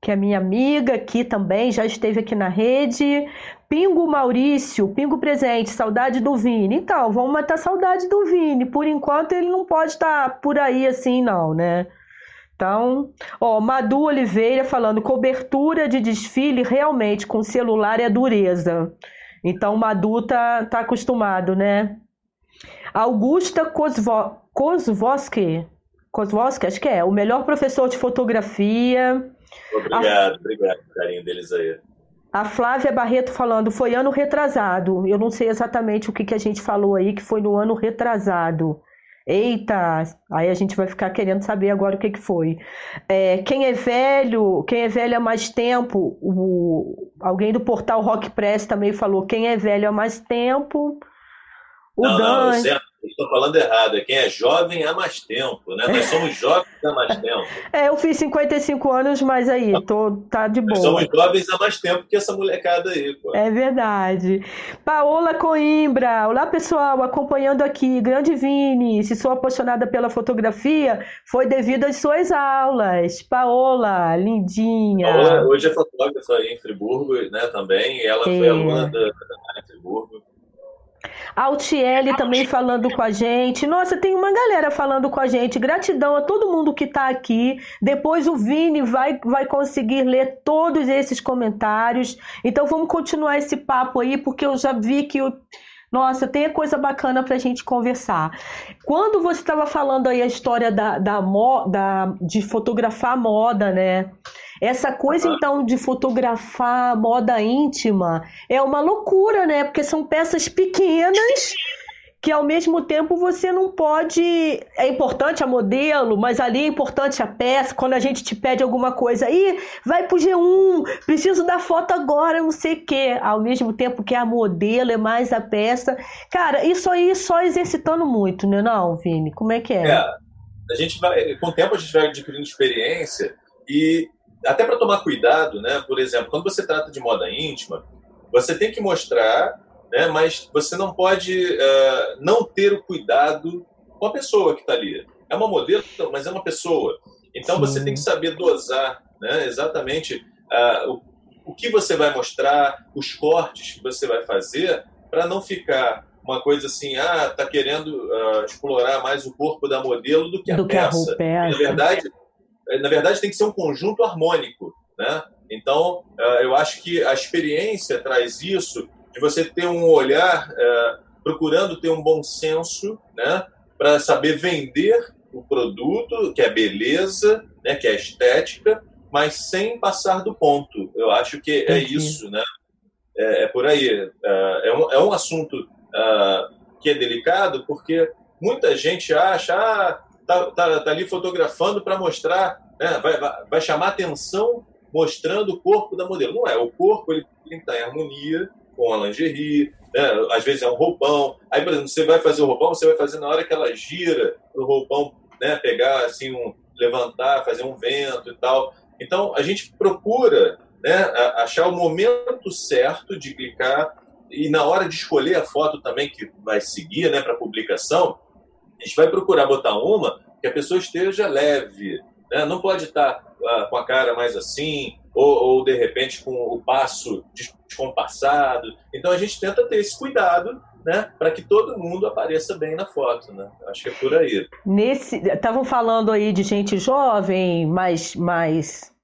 que é minha amiga aqui também, já esteve aqui na rede. Pingo Maurício, Pingo presente, saudade do Vini. Então, vamos matar saudade do Vini. Por enquanto ele não pode estar por aí assim, não, né? Então, ó, Madu Oliveira falando cobertura de desfile realmente com celular é dureza. Então, Madu tá, tá acostumado, né? Augusta Kozvo, Kozwoski, Kozwoski, acho que é, o melhor professor de fotografia. Obrigado, a... obrigado, carinho deles aí. A Flávia Barreto falando, foi ano retrasado. Eu não sei exatamente o que, que a gente falou aí, que foi no ano retrasado. Eita, aí a gente vai ficar querendo saber agora o que, que foi. É, quem é velho, quem é velho há mais tempo, o, alguém do portal Rock Press também falou, quem é velho há mais tempo. O não, Dan... não, Estou falando errado, é quem é jovem há mais tempo, né? Nós somos jovens há mais tempo. É, eu fiz 55 anos, mas aí, tô, tá de boa. Nós somos jovens há mais tempo que essa molecada aí, pô. É verdade. Paola Coimbra, olá pessoal, acompanhando aqui, grande Vini, se sou apaixonada pela fotografia, foi devido às suas aulas. Paola, lindinha. Paola hoje é fotógrafa em Friburgo, né, também, ela é. foi aluna da, da Friburgo. Altiele também falando com a gente. Nossa, tem uma galera falando com a gente. Gratidão a todo mundo que está aqui. Depois o Vini vai, vai conseguir ler todos esses comentários. Então vamos continuar esse papo aí, porque eu já vi que o. Nossa, tem coisa bacana para a gente conversar. Quando você estava falando aí a história da, da, da, de fotografar moda, né? Essa coisa, então, de fotografar moda íntima é uma loucura, né? Porque são peças pequenas que ao mesmo tempo você não pode. É importante a modelo, mas ali é importante a peça. Quando a gente te pede alguma coisa, aí vai pro G1, preciso da foto agora, não sei o quê. Ao mesmo tempo que a modelo é mais a peça. Cara, isso aí só exercitando muito, né, não, Vini? Como é que é? É, a gente vai, com o tempo a gente vai adquirindo experiência e até para tomar cuidado, né? Por exemplo, quando você trata de moda íntima, você tem que mostrar, né? Mas você não pode uh, não ter o cuidado com a pessoa que está ali. É uma modelo, mas é uma pessoa. Então Sim. você tem que saber dosar, né? Exatamente uh, o, o que você vai mostrar, os cortes que você vai fazer, para não ficar uma coisa assim, ah, tá querendo uh, explorar mais o corpo da modelo do que a do peça. Que a Na verdade é, na verdade, tem que ser um conjunto harmônico, né? Então, é, eu acho que a experiência traz isso, de você ter um olhar é, procurando ter um bom senso, né? Para saber vender o produto, que é beleza, né? Que é estética, mas sem passar do ponto. Eu acho que é isso, né? É, é por aí. É, um, é um assunto que é delicado, porque muita gente acha, ah, tá, tá, tá ali fotografando para mostrar, né? vai, vai, vai, chamar atenção mostrando o corpo da modelo. Não é, o corpo ele tem que estar em harmonia com a lingerie, né? às vezes é um roupão. Aí, por exemplo, você vai fazer o roupão, você vai fazer na hora que ela gira o roupão, né? pegar assim, um, levantar, fazer um vento e tal. Então, a gente procura né, achar o momento certo de clicar e na hora de escolher a foto também que vai seguir né, para publicação, a gente vai procurar botar uma que a pessoa esteja leve, né? não pode estar uh, com a cara mais assim, ou, ou, de repente com o passo descompassado. Então a gente tenta ter esse cuidado né, para que todo mundo apareça bem na foto, né? Acho que é por aí. Nesse, estavam falando aí de gente jovem, mais, mais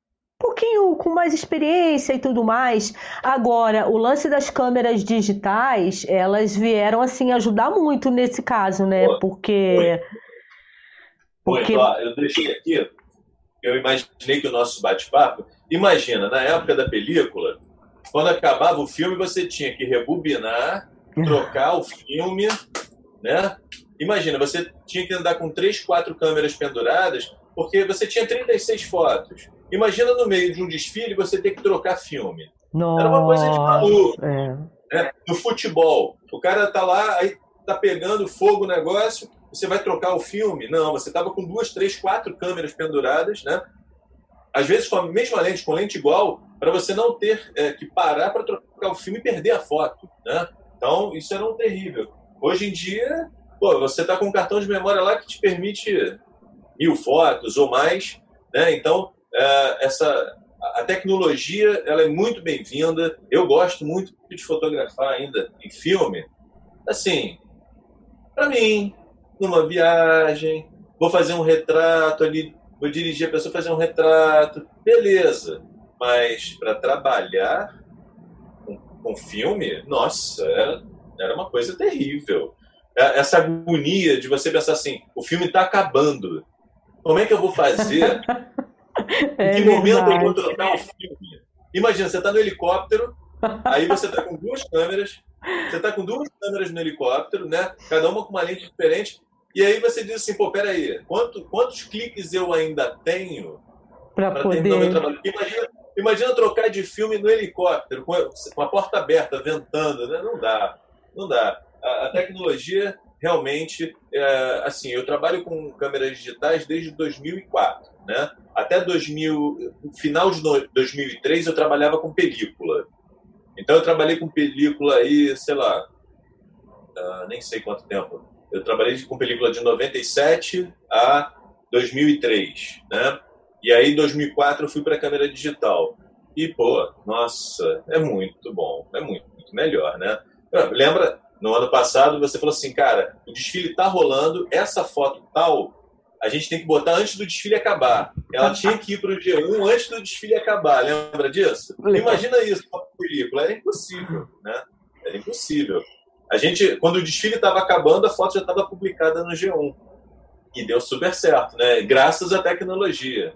pouquinho com mais experiência e tudo mais. Agora, o lance das câmeras digitais, elas vieram assim ajudar muito nesse caso, né? Porque porque eu deixei aqui, eu imaginei que o nosso bate-papo, imagina, na época da película, quando acabava o filme, você tinha que rebobinar, trocar o filme, né? Imagina, você tinha que andar com três, quatro câmeras penduradas, porque você tinha 36 fotos. Imagina no meio de um desfile você ter que trocar filme. Nossa, Era uma coisa de maluco. É. Né? No futebol, o cara tá lá, aí tá pegando fogo o negócio, você vai trocar o filme? Não, você tava com duas, três, quatro câmeras penduradas, né? Às vezes com a mesma lente, com lente igual, para você não ter é, que parar para trocar o filme e perder a foto, né? Então, isso era um terrível. Hoje em dia, pô, você tá com um cartão de memória lá que te permite mil fotos ou mais, né? Então, essa a tecnologia ela é muito bem-vinda. Eu gosto muito de fotografar ainda em filme. Assim, para mim, numa viagem, vou fazer um retrato ali, vou dirigir a pessoa fazer um retrato, beleza. Mas para trabalhar com, com, filme, nossa, era, era uma coisa terrível. É, essa agonia de você pensar assim, o filme está acabando. Como é que eu vou fazer É em que momento eu vou trocar o filme? Imagina, você está no helicóptero, aí você está com duas câmeras, você está com duas câmeras no helicóptero, né? Cada uma com uma lente diferente, e aí você diz assim, pô, peraí, quanto, quantos cliques eu ainda tenho para poder... terminar o meu trabalho? Imagina, imagina trocar de filme no helicóptero, com a, com a porta aberta, ventando, né? Não dá, não dá. A, a tecnologia realmente, é, assim, eu trabalho com câmeras digitais desde 2004, né? Até 2000, no final de 2003 eu trabalhava com película. Então eu trabalhei com película aí, sei lá, uh, nem sei quanto tempo. Eu trabalhei com película de 97 a 2003, né? E aí em 2004 eu fui para a câmera digital. E pô, nossa, é muito bom, é muito, muito melhor, né? Lembra no ano passado você falou assim, cara, o desfile tá rolando, essa foto tal, a gente tem que botar antes do desfile acabar. Ela tinha que ir para o G1 antes do desfile acabar, lembra disso? Imagina isso uma película, era impossível, né? Era impossível. A gente, quando o desfile estava acabando, a foto já estava publicada no G1. E deu super certo, né? Graças à tecnologia.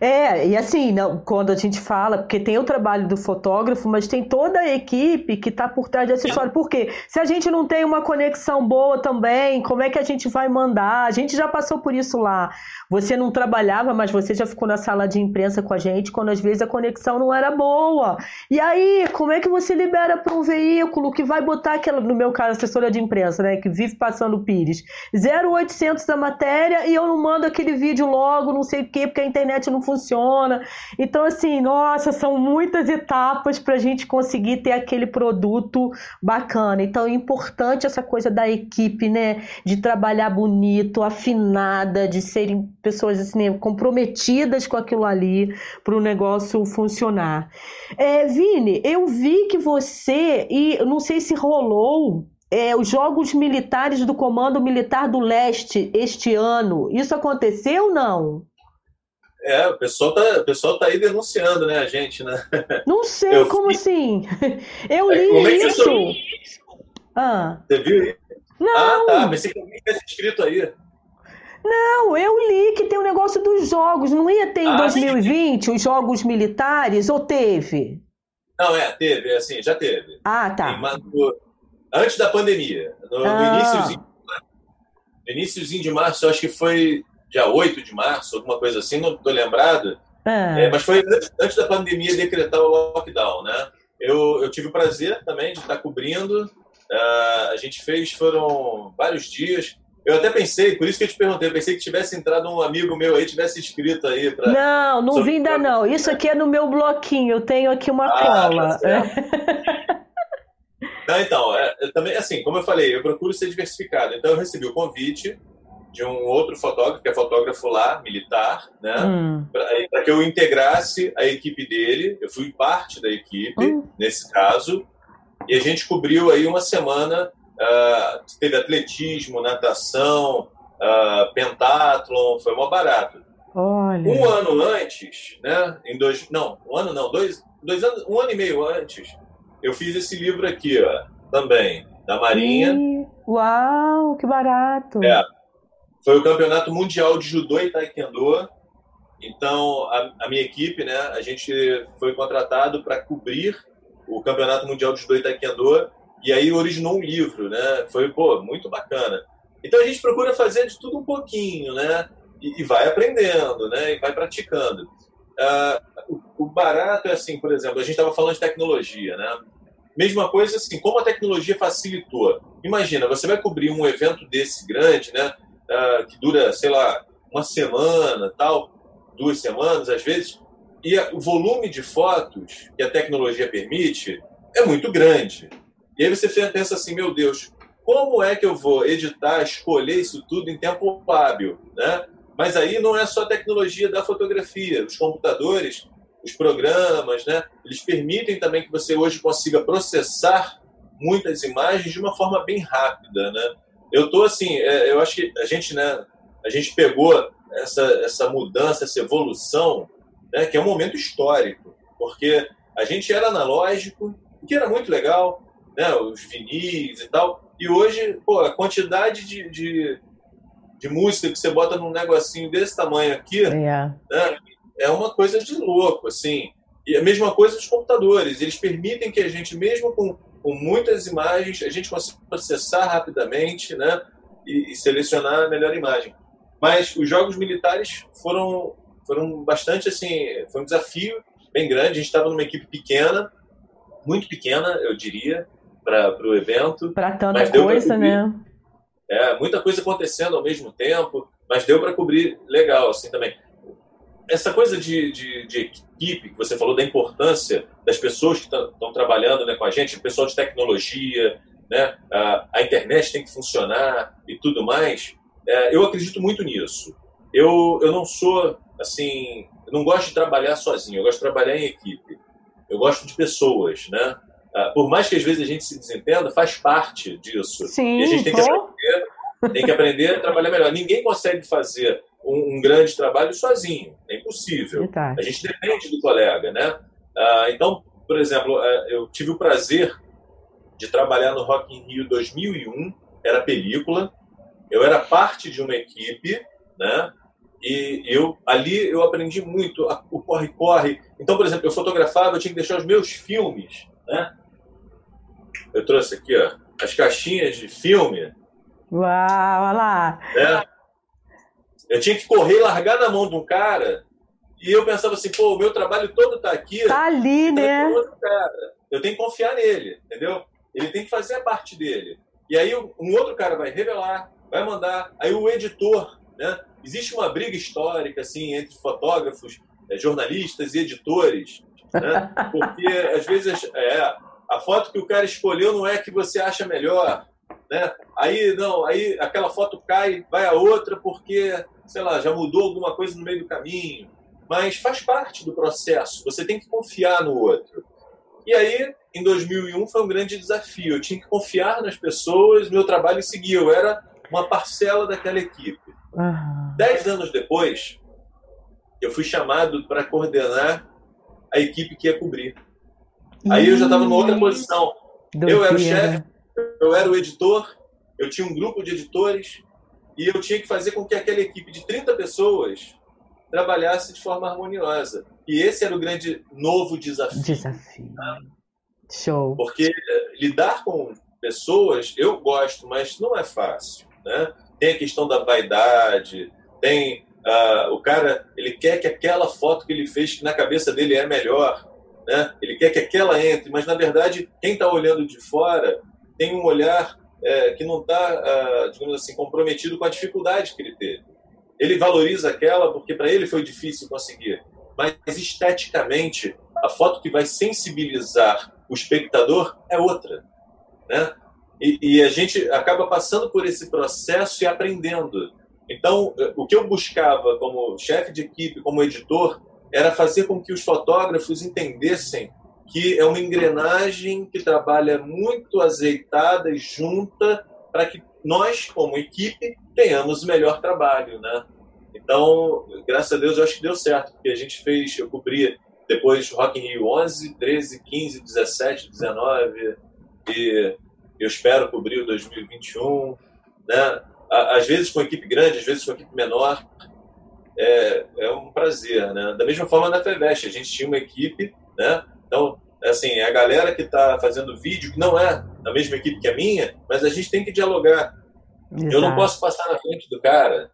É, e assim, não, quando a gente fala, porque tem o trabalho do fotógrafo, mas tem toda a equipe que está por trás dessa história. Por quê? Se a gente não tem uma conexão boa também, como é que a gente vai mandar? A gente já passou por isso lá. Você não trabalhava, mas você já ficou na sala de imprensa com a gente quando às vezes a conexão não era boa. E aí, como é que você libera para um veículo que vai botar aquela, no meu caso, assessora de imprensa, né, que vive passando pires, 0800 da matéria e eu não mando aquele vídeo logo, não sei o quê, porque a internet não funciona. Então, assim, nossa, são muitas etapas para a gente conseguir ter aquele produto bacana. Então, é importante essa coisa da equipe, né, de trabalhar bonito, afinada, de serem pessoas assim, comprometidas com aquilo ali para o negócio funcionar. É, Vini, eu vi que você, e não sei se rolou é, os Jogos Militares do Comando Militar do Leste este ano. Isso aconteceu ou não? É, o pessoal tá, o pessoal tá aí denunciando, né, a gente, né? Não sei, eu como assim? Eu li é, é isso. Você, ah. você viu? Não. Ah, tá. Pensei que alguém tivesse escrito aí. Não, eu li que tem o um negócio dos jogos. Não ia ter em ah, 2020 sim. os jogos militares ou teve? Não, é, teve, assim, já teve. Ah, tá. antes da pandemia. No, ah. no, iníciozinho, de março, acho que foi dia 8 de março, alguma coisa assim, não estou lembrado. Ah. É, mas foi antes, antes, da pandemia decretar o lockdown, né? Eu, eu tive o prazer também de estar cobrindo. Uh, a gente fez, foram vários dias. Eu até pensei, por isso que eu te perguntei, eu pensei que tivesse entrado um amigo meu aí, tivesse escrito aí. Pra... Não, não vi ainda não. Isso aqui é no meu bloquinho, eu tenho aqui uma ah, cola. Tá não, então, é, também, assim, como eu falei, eu procuro ser diversificado. Então, eu recebi o convite de um outro fotógrafo, que é fotógrafo lá, militar, né? Hum. Para que eu integrasse a equipe dele. Eu fui parte da equipe, hum. nesse caso. E a gente cobriu aí uma semana uh, teve atletismo, natação, uh, pentathlon, foi mó barato. Olha. Um ano antes, né? Em dois, não, um ano não, dois, dois anos, um ano e meio antes, eu fiz esse livro aqui, ó, também da Marinha. Uau, que barato! É, foi o Campeonato Mundial de Judô e Taekwondo. Então, a, a minha equipe, né, a gente foi contratado para cobrir o Campeonato Mundial de Judô e Taekwondo e aí originou um livro, né? Foi, pô, muito bacana. Então a gente procura fazer de tudo um pouquinho, né? E, e vai aprendendo, né? E vai praticando. uh, o barato é assim, por exemplo, a gente estava falando de tecnologia, né? Mesma coisa assim, como a tecnologia facilitou. Imagina, você vai cobrir um evento desse grande, né? Uh, que dura, sei lá, uma semana, tal, duas semanas às vezes, e o volume de fotos que a tecnologia permite é muito grande. E aí você pensa assim, meu Deus, como é que eu vou editar, escolher isso tudo em tempo hábil, né? Mas aí não é só a tecnologia da fotografia, os computadores os programas, né? Eles permitem também que você hoje consiga processar muitas imagens de uma forma bem rápida, né? Eu tô assim, é, eu acho que a gente, né? A gente pegou essa essa mudança, essa evolução, né? Que é um momento histórico, porque a gente era analógico, que era muito legal, né? Os vinis e tal. E hoje, pô, a quantidade de, de, de música que você bota num negocinho desse tamanho aqui, é. né? é uma coisa de louco, assim. E a mesma coisa dos computadores, eles permitem que a gente, mesmo com, com muitas imagens, a gente consiga processar rapidamente, né? E, e, selecionar a melhor imagem. Mas os jogos militares foram, foram bastante, assim, foi um desafio bem grande. A gente estava numa equipe pequena, muito pequena, eu diria, para o evento. Para tanta coisa, né? É, muita coisa acontecendo ao mesmo tempo, mas deu para cobrir legal, assim, também essa coisa de, de, de, equipe, que você falou da importância das pessoas que estão trabalhando né, com a gente, o pessoal de tecnologia, né, a, a, internet tem que funcionar e tudo mais, é, eu acredito muito nisso. Eu, eu não sou, assim, eu não gosto de trabalhar sozinho, eu gosto de trabalhar em equipe. Eu gosto de pessoas, né? Ah, por mais que às vezes a gente se desentenda, faz parte disso. Sim, e a gente tem que, aprender, tem que aprender a trabalhar melhor. Ninguém consegue fazer um, um grande trabalho sozinho. É impossível. Verdade. A gente depende do colega, né? Ah, então, por exemplo, ah, eu tive o prazer de trabalhar no Rock in Rio 2001, era película. Eu era parte de uma equipe, né? E eu ali eu aprendi muito o corre corre. Então, por exemplo, eu fotografava, eu tinha que deixar os meus filmes, né? Eu trouxe aqui, ó, as caixinhas de filme. Uau, olha lá. É, eu tinha que correr, largar na mão de um cara, e eu pensava assim, pô, o meu trabalho todo tá aqui. Tá ali, né? Eu tenho que confiar nele, entendeu? Ele tem que fazer a parte dele. E aí um outro cara vai revelar, vai mandar. Aí o editor, né? Existe uma briga histórica, assim, entre fotógrafos, é, jornalistas e editores, né? Porque às vezes é, a foto que o cara escolheu não é que você acha melhor, né? Aí não, aí aquela foto cai, vai a outra porque sei lá, já mudou alguma coisa no meio do caminho, mas faz parte do processo. Você tem que confiar no outro. E aí, em 2001 foi um grande desafio. Eu tinha que confiar nas pessoas, meu trabalho seguia. Eu era uma parcela daquela equipe. Uhum. Dez anos depois, eu fui chamado para coordenar a equipe que ia cobrir. Aí eu já estava numa outra posição. Eu era o chefe, eu era o editor, eu tinha um grupo de editores, e eu tinha que fazer com que aquela equipe de 30 pessoas trabalhasse de forma harmoniosa. E esse era o grande novo desafio. Desafio. Tá? Show. Porque eh, lidar com pessoas, eu gosto, mas não é fácil. Né? Tem a questão da vaidade, tem uh, o cara, ele quer que aquela foto que ele fez, que na cabeça dele é melhor, né? ele quer que aquela entre, mas na verdade, quem está olhando de fora tem um olhar é, que não está, ah, digamos assim, comprometido com a dificuldade que ele teve. Ele valoriza aquela porque para ele foi difícil conseguir, mas esteticamente a foto que vai sensibilizar o espectador é outra, né? E, e a gente acaba passando por esse processo e aprendendo. Então, o que eu buscava como chefe de equipe, como editor, era fazer com que os fotógrafos entendessem que é uma engrenagem que trabalha muito azeitada e junta para que nós, como equipe, tenhamos o melhor trabalho, né? Então, graças a Deus, eu acho que deu certo, porque a gente fez, eu cobri depois Rock in Rio 11, 13, 15, 17, 19 e eu espero cobrir o 2021, né? Às vezes com equipe grande, às vezes com equipe menor, é, é um prazer, né? Da mesma forma na FEVEST, a gente tinha uma equipe, né? Então, assim, é a galera que está fazendo vídeo, que não é da mesma equipe que a minha, mas a gente tem que dialogar. Exato. Eu não posso passar na frente do cara.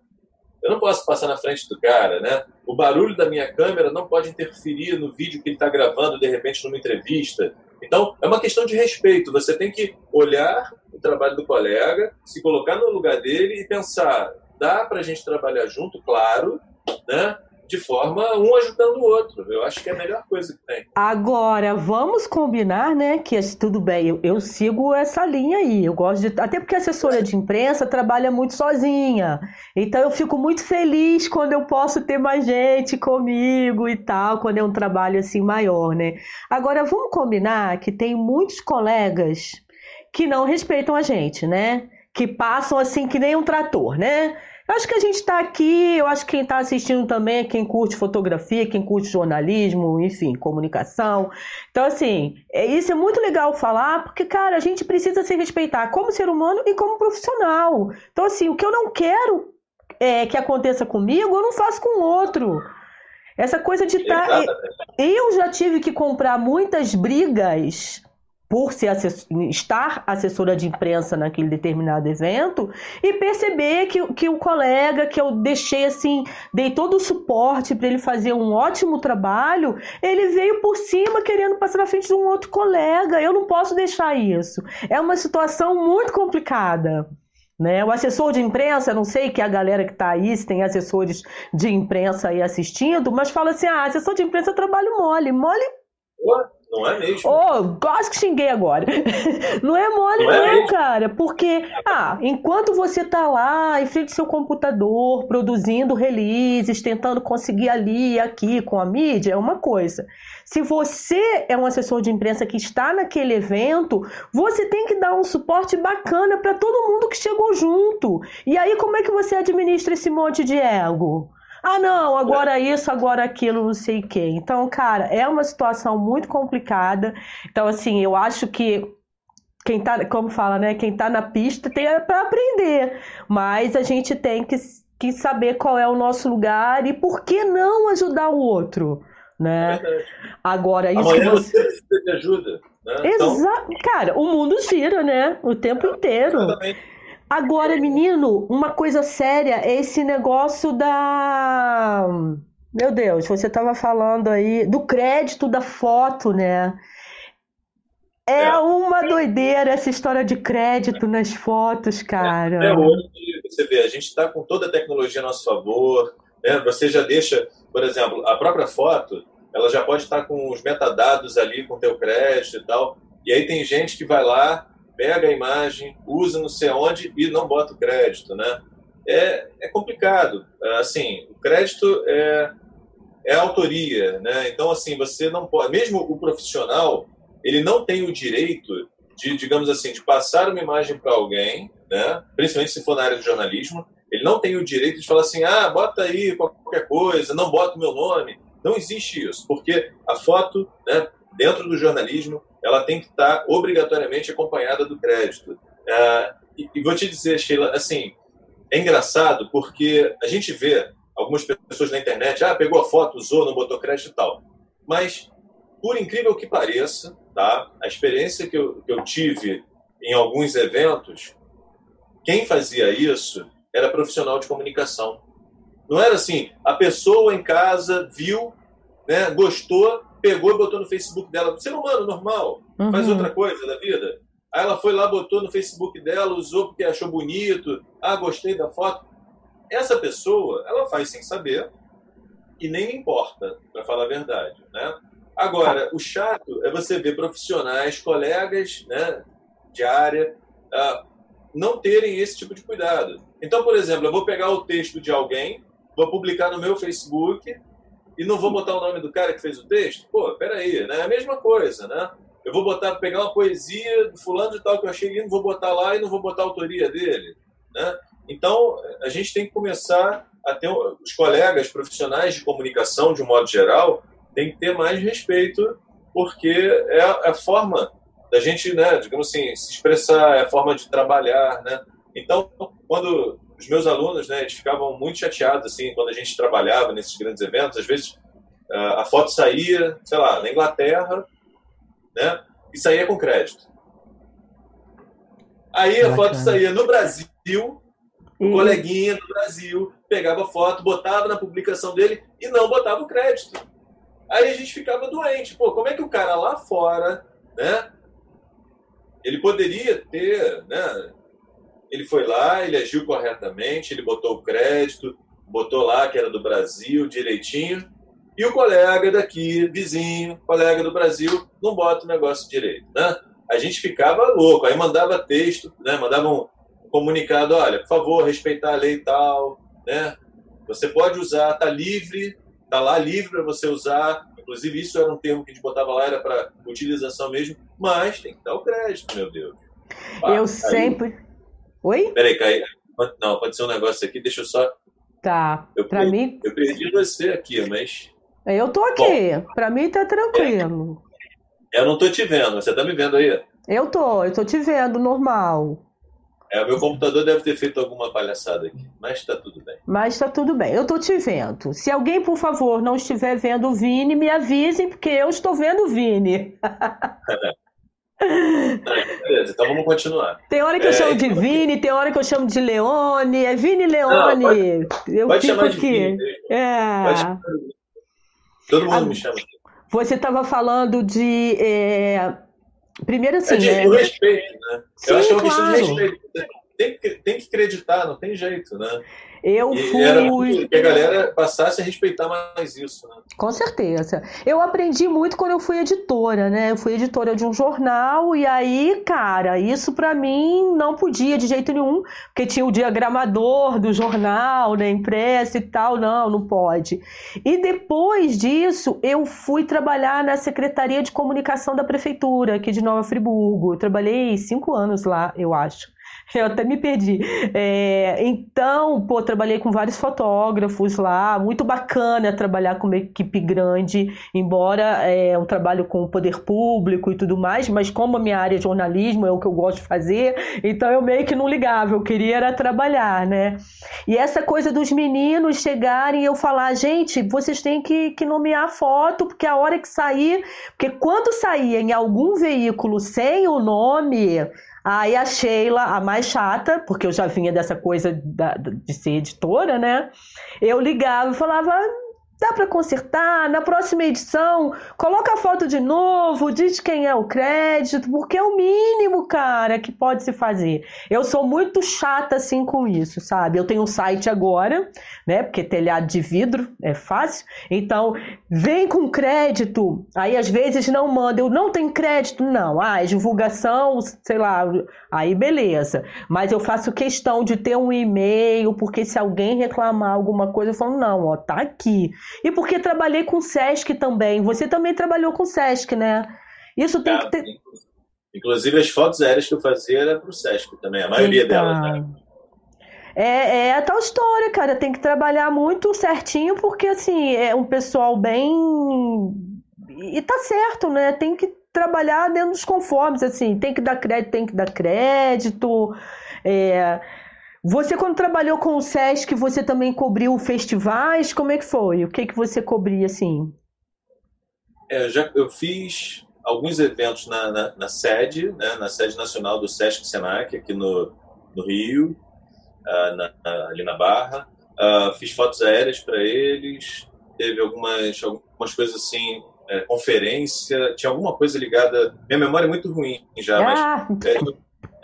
Eu não posso passar na frente do cara, né? O barulho da minha câmera não pode interferir no vídeo que ele está gravando, de repente, numa entrevista. Então, é uma questão de respeito. Você tem que olhar o trabalho do colega, se colocar no lugar dele e pensar: dá para a gente trabalhar junto, claro, né? de forma um ajudando o outro. Eu acho que é a melhor coisa que tem. Agora, vamos combinar, né? Que tudo bem, eu, eu sigo essa linha aí. Eu gosto de. Até porque a assessora de imprensa trabalha muito sozinha. Então eu fico muito feliz quando eu posso ter mais gente comigo e tal, quando é um trabalho assim maior, né? Agora, vamos combinar que tem muitos colegas que não respeitam a gente, né? Que passam assim que nem um trator, né? Eu acho que a gente está aqui, eu acho que quem está assistindo também é quem curte fotografia, quem curte jornalismo, enfim, comunicação. Então, assim, é, isso é muito legal falar, porque, cara, a gente precisa se respeitar como ser humano e como profissional. Então, assim, o que eu não quero é, que aconteça comigo, eu não faço com o outro. Essa coisa de estar. Tá, eu já tive que comprar muitas brigas por ser assessor, estar assessora de imprensa naquele determinado evento e perceber que, que o colega que eu deixei assim, dei todo o suporte para ele fazer um ótimo trabalho, ele veio por cima querendo passar na frente de um outro colega. Eu não posso deixar isso. É uma situação muito complicada. Né? O assessor de imprensa, não sei que a galera que está aí, se tem assessores de imprensa aí assistindo, mas fala assim: ah, assessor de imprensa trabalho mole. Mole. Não é mesmo? Oh, quase que xinguei agora. Não é mole, não, é não cara. Porque, ah, enquanto você tá lá em frente ao seu computador, produzindo releases, tentando conseguir ali e aqui com a mídia, é uma coisa. Se você é um assessor de imprensa que está naquele evento, você tem que dar um suporte bacana para todo mundo que chegou junto. E aí, como é que você administra esse monte de ego? Ah, não, agora isso, agora aquilo, não sei o quê. Então, cara, é uma situação muito complicada. Então, assim, eu acho que quem tá, como fala, né? Quem tá na pista tem para aprender. Mas a gente tem que, que saber qual é o nosso lugar e por que não ajudar o outro. Né? É Agora, isso Amanhã você precisa de ajuda. Né? Exato. Então... Cara, o mundo gira, né? O tempo inteiro. Exatamente. Agora, menino, uma coisa séria é esse negócio da. Meu Deus, você estava falando aí do crédito da foto, né? É, é, uma doideira essa história de crédito nas fotos, cara. Até hoje, você vê, a gente está com toda a tecnologia a nosso favor. Né? Você já deixa, por exemplo, a própria foto, ela já pode estar com os metadados ali, com teu crédito e tal. E aí tem gente que vai lá pega a imagem, usa não sei onde e não bota o crédito, né? É, é complicado. Assim, o crédito é, é autoria, né? Então, assim, você não pode... Mesmo o profissional, ele não tem o direito de, digamos assim, de passar uma imagem para alguém, né? Principalmente se for na área do jornalismo, ele não tem o direito de falar assim, ah, bota aí qualquer coisa, não bota o meu nome. Não existe isso, porque a foto, né, dentro do jornalismo, ela tem que estar obrigatoriamente acompanhada do crédito. É, e, e, vou te dizer, Sheila, assim, é engraçado porque a gente vê algumas pessoas na internet, ah, pegou a foto, usou, não botou crédito e tal. Mas, por incrível que pareça, tá, a experiência que eu, que eu tive em alguns eventos, quem fazia isso era profissional de comunicação. Não era assim, a pessoa em casa viu, né, gostou, pegou e botou no Facebook dela. Ser humano normal, uhum. faz outra coisa da vida. Aí ela foi lá, botou no Facebook dela, usou porque achou bonito. Ah, gostei da foto. Essa pessoa, ela faz sem saber e nem importa, para falar a verdade, né? Agora, o chato é você ver profissionais, colegas, né, de área, uh, não terem esse tipo de cuidado. Então, por exemplo, eu vou pegar o texto de alguém, vou publicar no meu Facebook, e não vou botar o nome do cara que fez o texto? Pô, peraí, né? É a mesma coisa, né? Eu vou botar, pegar uma poesia do fulano de tal que eu achei lindo, vou botar lá e não vou botar a autoria dele, né? Então, a gente tem que começar a ter os colegas profissionais de comunicação, de um modo geral, tem que ter mais respeito, porque é a, é a forma da gente, né, digamos assim, se expressar, é a forma de trabalhar, né? Então, quando os meus alunos, né, eles ficavam muito chateados, assim, quando a gente trabalhava nesses grandes eventos. Às vezes, a foto saía, sei lá, na Inglaterra, né, e saía com crédito. Aí a foto saía no Brasil O e... coleguinha do Brasil pegava foto, botava na publicação dele e não botava o crédito. Aí a gente ficava doente. Pô, como é que o cara lá fora, né? Ele poderia ter, né? Ele foi lá, ele agiu corretamente, ele botou o crédito, botou lá que era do Brasil direitinho, e o colega daqui, vizinho, colega do Brasil, não bota o negócio direito, né? A gente ficava louco, aí mandava texto, né? Mandava um comunicado, olha, por favor, respeitar a lei e tal, né? Você pode usar, tá livre, tá lá livre para você usar. Inclusive isso era um termo que a gente botava lá, era para utilização mesmo, mas tem que dar o crédito, meu Deus. Ah, eu sempre. Oi? Peraí, Caí. Não, aconteceu um negócio aqui, deixa eu só. Tá. Eu pra perdi, mim. Eu perdi você aqui, mas. Eu tô aqui. Para mim tá tranquilo. É, eu não tô te vendo. Você tá me vendo aí? Eu tô, eu tô te vendo normal. É, o meu computador deve ter feito alguma palhaçada aqui, mas tá tudo bem. Mas tá tudo bem. Eu tô te vendo. Se alguém, por favor, não estiver vendo o Vini, me avisem, porque eu estou vendo o Vini. Beleza, então vamos continuar. Tem hora que eu é, chamo de então, Vini, tem hora que eu chamo de Leone. É Vini Leone. Não, pode, eu pode chamar aqui. de Vini. É. Pode. Todo mundo me chama. Você estava falando de. É... Primeiro assim. É de né? respeito, né? Sim, eu acho que é uma questão de respeito. Tem que, tem que acreditar, não tem jeito, né? Eu fui. Era que a galera passasse a respeitar mais isso, né? Com certeza. Eu aprendi muito quando eu fui editora, né? Eu fui editora de um jornal e aí, cara, isso para mim não podia de jeito nenhum, porque tinha o diagramador do jornal, né? Impresso e tal. Não, não pode. E depois disso, eu fui trabalhar na Secretaria de Comunicação da Prefeitura aqui de Nova Friburgo. Eu trabalhei cinco anos lá, eu acho. Eu até me perdi. É, então, pô, trabalhei com vários fotógrafos lá, muito bacana trabalhar com uma equipe grande, embora é um trabalho com o poder público e tudo mais, mas como a minha área é jornalismo, é o que eu gosto de fazer, então eu meio que não ligava, eu queria era trabalhar, né? E essa coisa dos meninos chegarem e eu falar, gente, vocês têm que, que nomear foto, porque a hora que sair, porque quando saía em algum veículo sem o nome Aí a Sheila, a mais chata, porque eu já vinha dessa coisa da, de ser editora, né? Eu ligava e falava: dá para consertar, na próxima edição, coloca a foto de novo, diz quem é o crédito, porque é o mínimo, cara, que pode se fazer. Eu sou muito chata assim com isso, sabe? Eu tenho um site agora, né? Porque telhado de vidro é fácil. Então, vem com crédito. Aí às vezes não manda, eu não tenho crédito, não. Ah, é divulgação, sei lá, aí beleza. Mas eu faço questão de ter um e-mail, porque se alguém reclamar alguma coisa, eu falo, não, ó, tá aqui. E porque trabalhei com SESC também. Você também trabalhou com SESC, né? Isso tem que ter. Inclusive, as fotos aéreas que eu fazia era para o SESC também, a maioria então... delas, né? É, é a tal história, cara. Tem que trabalhar muito certinho, porque assim, é um pessoal bem. E tá certo, né? Tem que trabalhar dentro dos conformes, assim, tem que dar crédito, tem que dar crédito. É... Você, quando trabalhou com o SESC, você também cobriu festivais? Como é que foi? O que, que você cobria, assim? É, já, eu fiz alguns eventos na, na, na sede, né, na sede nacional do SESC Senac, aqui no, no Rio, uh, na, ali na Barra. Uh, fiz fotos aéreas para eles, teve algumas, algumas coisas assim, é, conferência, tinha alguma coisa ligada. Minha memória é muito ruim já, ah. mas. É,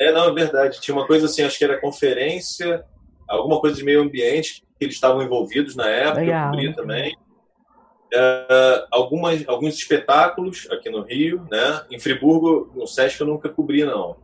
é, não, é verdade. Tinha uma coisa assim, acho que era conferência, alguma coisa de meio ambiente, que eles estavam envolvidos na época, Legal. eu cobri também. Uh, algumas, alguns espetáculos aqui no Rio, né? Em Friburgo, no Sesc eu nunca cobri, não.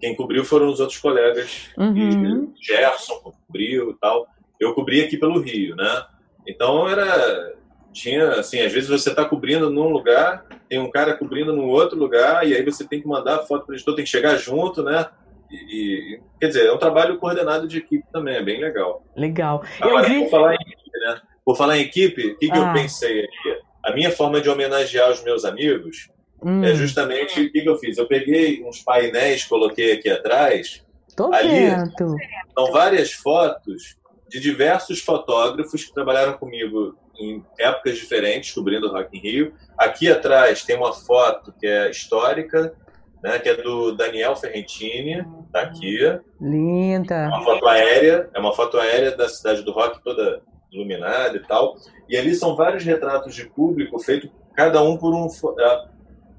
Quem cobriu foram os outros colegas. Uhum. Gerson cobriu e tal. Eu cobri aqui pelo Rio, né? Então era tinha assim, às vezes você está cobrindo num lugar, tem um cara cobrindo num outro lugar e aí você tem que mandar a foto para o editor, tem que chegar junto, né? E, e, quer dizer, é um trabalho coordenado de equipe também, é bem legal. Legal. Agora, eu vi... por falar em equipe, né? Por falar em equipe, o que, que ah. eu pensei aqui? A minha forma de homenagear os meus amigos hum. é justamente o que, que eu fiz. Eu peguei uns painéis, coloquei aqui atrás. Tô ali vendo. são várias fotos de diversos fotógrafos que trabalharam comigo em épocas diferentes, cobrindo o Rock in Rio. Aqui atrás tem uma foto que é histórica, né, que é do Daniel Ferrentini, tá aqui. Linda. É uma foto aérea, é uma foto aérea da cidade do rock toda iluminada e tal. E ali são vários retratos de público feito cada um por um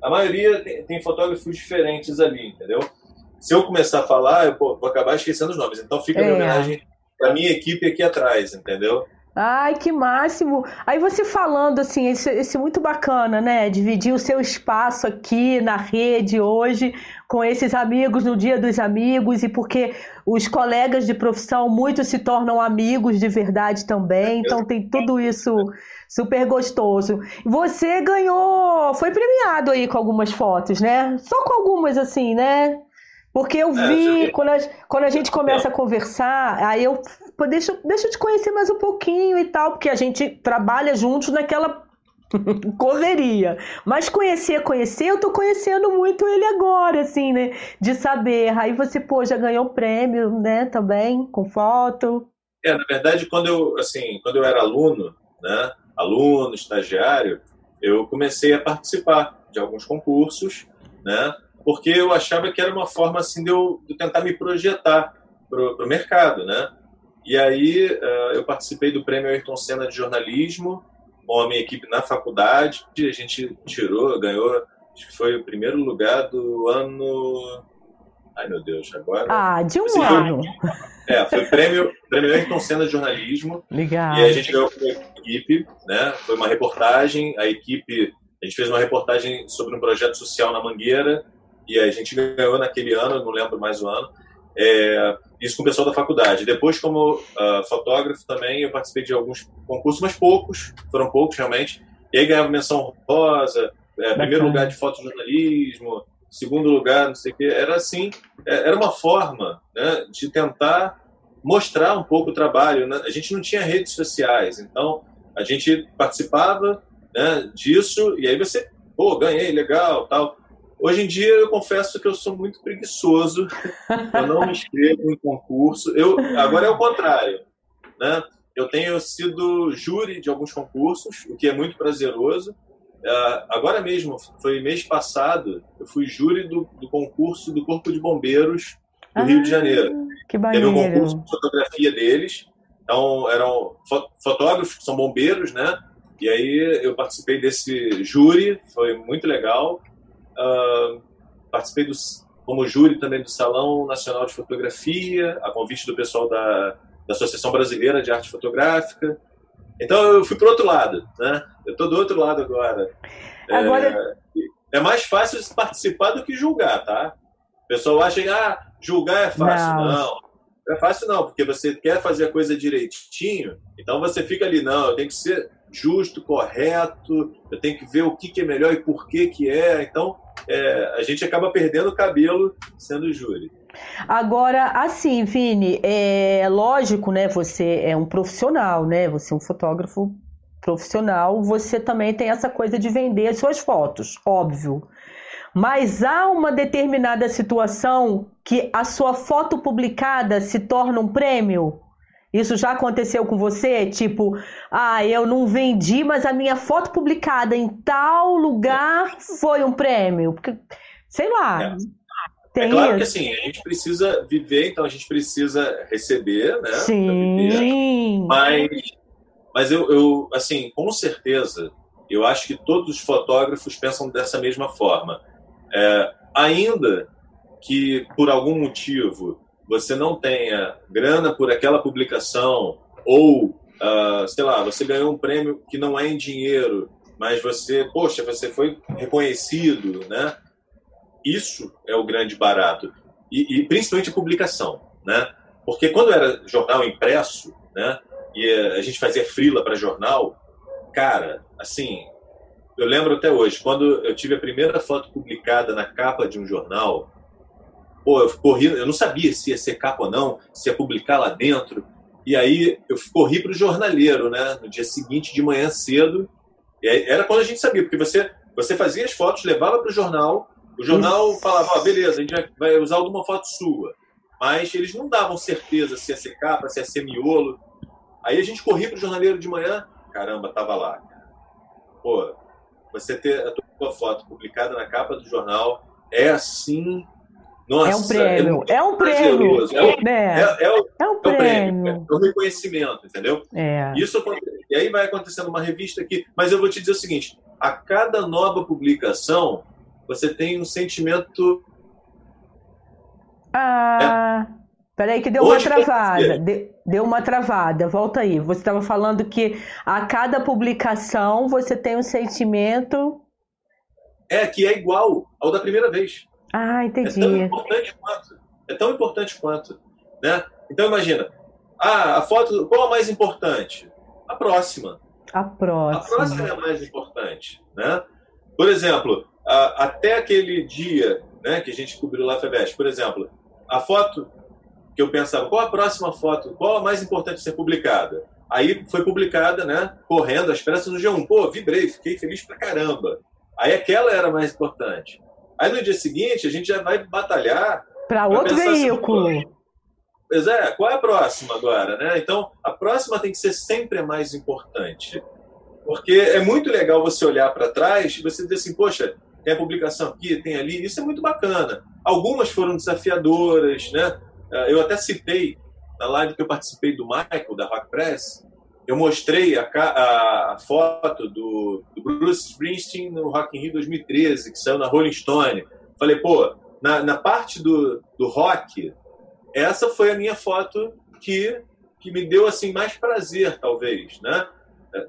a maioria tem, tem fotógrafos diferentes ali, entendeu? Se eu começar a falar, eu vou acabar esquecendo os nomes. Então fica é. a homenagem para minha equipe aqui atrás, entendeu? Ai, que máximo! Aí você falando assim, esse, esse muito bacana, né? Dividir o seu espaço aqui na rede hoje com esses amigos no Dia dos Amigos e porque os colegas de profissão muitos se tornam amigos de verdade também, então tem tudo isso super gostoso. Você ganhou, foi premiado aí com algumas fotos, né? Só com algumas assim, né? Porque eu é, vi, quando, a, quando a gente começa a conversar, aí eu pô, deixa, deixa eu te conhecer mais um pouquinho e tal, porque a gente trabalha juntos naquela correria. Mas conhecer, conhecer, eu tô conhecendo muito ele agora, assim, né? De saber. Aí você, pô, já ganhou prêmio, né, também, com foto. É, na verdade, quando eu, assim, quando eu era aluno, né, aluno, estagiário, eu comecei a participar de alguns concursos, né? porque eu achava que era uma forma assim de eu, de tentar me projetar para o mercado, né? E aí uh, eu participei do Prêmio Ayrton Senna de jornalismo com a minha equipe na faculdade. A gente tirou, ganhou, acho que foi o primeiro lugar do ano. Ai meu Deus, agora. Ah, de um ano. Foi, é, foi o prêmio, prêmio Ayrton Senna de jornalismo. Legal. E a gente ganhou com a equipe, né? Foi uma reportagem, a equipe. A gente fez uma reportagem sobre um projeto social na Mangueira e a gente ganhou naquele ano, não lembro mais o ano, é, isso com o pessoal da faculdade. Depois, como uh, fotógrafo também, eu participei de alguns concursos, mas poucos, foram poucos realmente. E aí ganhava menção rosa, é, primeiro lugar de fotojornalismo, segundo lugar, não sei o quê. Era assim, é, era uma forma né, de tentar mostrar um pouco o trabalho. Né? A gente não tinha redes sociais, então a gente participava né, disso e aí você, pô, ganhei, legal, tal. Hoje em dia eu confesso que eu sou muito preguiçoso. Eu não me inscrevo em concurso. Eu agora é o contrário, né? Eu tenho sido júri de alguns concursos, o que é muito prazeroso. Uh, agora mesmo, foi mês passado, eu fui júri do, do concurso do Corpo de Bombeiros do ah, Rio de Janeiro. Que Teve um concurso de fotografia deles. Então, eram fotógrafos que são bombeiros, né? E aí eu participei desse júri, foi muito legal. Uh, participei do, como júri também do Salão Nacional de Fotografia, a convite do pessoal da, da Associação Brasileira de Arte Fotográfica. Então eu fui para outro lado, né? Eu estou do outro lado agora. agora... É, é, mais fácil participar do que julgar, tá? O pessoal acha que ah, julgar é fácil. Não. não. Não é fácil não, porque você quer fazer a coisa direitinho, então você fica ali, não, eu tenho que ser justo, correto, eu tenho que ver o que, que é melhor e por que, que é. Então, é, a gente acaba perdendo o cabelo sendo júri. Agora, assim, Vini, é lógico, né? Você é um profissional, né? Você é um fotógrafo profissional, você também tem essa coisa de vender as suas fotos, óbvio. Mas há uma determinada situação que a sua foto publicada se torna um prêmio? Isso já aconteceu com você? Tipo, ah, eu não vendi, mas a minha foto publicada em tal lugar foi um prêmio. Porque, sei lá. É. é claro isso. que assim, a gente precisa viver, então a gente precisa receber, né? Sim. Mas, mas eu, eu, assim, com certeza, eu acho que todos os fotógrafos pensam dessa mesma forma. É, ainda que por algum motivo você não tenha grana por aquela publicação ou, uh, sei lá, você ganhou um prêmio que não é em dinheiro, mas você, poxa, você foi reconhecido, né? Isso é o grande barato. E, e principalmente a publicação, né? Porque quando era jornal impresso, né? E a gente fazia frila para jornal, cara, assim, eu lembro até hoje, quando eu tive a primeira foto publicada na capa de um jornal, Pô, eu corri, eu não sabia se ia ser capa ou não, se ia publicar lá dentro. E aí eu corri para o jornaleiro, né? No dia seguinte de manhã cedo. Era quando a gente sabia, porque você, você fazia as fotos, levava para o jornal, o jornal falava, beleza, a gente vai usar alguma foto sua. Mas eles não davam certeza se ia ser capa, se ia ser miolo. Aí a gente corria para o jornaleiro de manhã, caramba, tava lá. Pô, você ter a tua foto publicada na capa do jornal, é assim. Nossa, é um prêmio. É, é um prêmio. É, o, é, é, o, é um prêmio. É um reconhecimento, entendeu? É. Isso, e aí vai acontecendo uma revista aqui. Mas eu vou te dizer o seguinte: a cada nova publicação, você tem um sentimento. Ah. É. Peraí, que deu Hoje, uma travada. Deu uma travada. Volta aí. Você estava falando que a cada publicação você tem um sentimento. É, que é igual ao da primeira vez. Ah, entendi. É tão importante quanto. É tão importante quanto. Né? Então imagina. Ah, a foto. Qual a mais importante? A próxima. A próxima. A próxima é a mais importante. Né? Por exemplo, a, até aquele dia né, que a gente cobriu lá a FEBES, por exemplo, a foto que eu pensava, qual a próxima foto, qual a mais importante ser publicada? Aí foi publicada, né, correndo às pressas no G1. Pô, vibrei, fiquei feliz pra caramba. Aí aquela era a mais importante. Aí no dia seguinte a gente já vai batalhar para outro veículo. Assim, pois é, qual é a próxima agora, né? Então, a próxima tem que ser sempre a mais importante. Porque é muito legal você olhar para trás e você dizer assim, poxa, tem a publicação aqui, tem ali, isso é muito bacana. Algumas foram desafiadoras, né? Eh, eu até citei na live que eu participei do Michael, da Rock Press, eu mostrei a, a, a foto do, do, Bruce Springsteen no Rock in Rio 2013, que saiu na Rolling Stone. Falei, pô, na, na parte do, do rock, essa foi a minha foto que, que me deu assim mais prazer, talvez, né?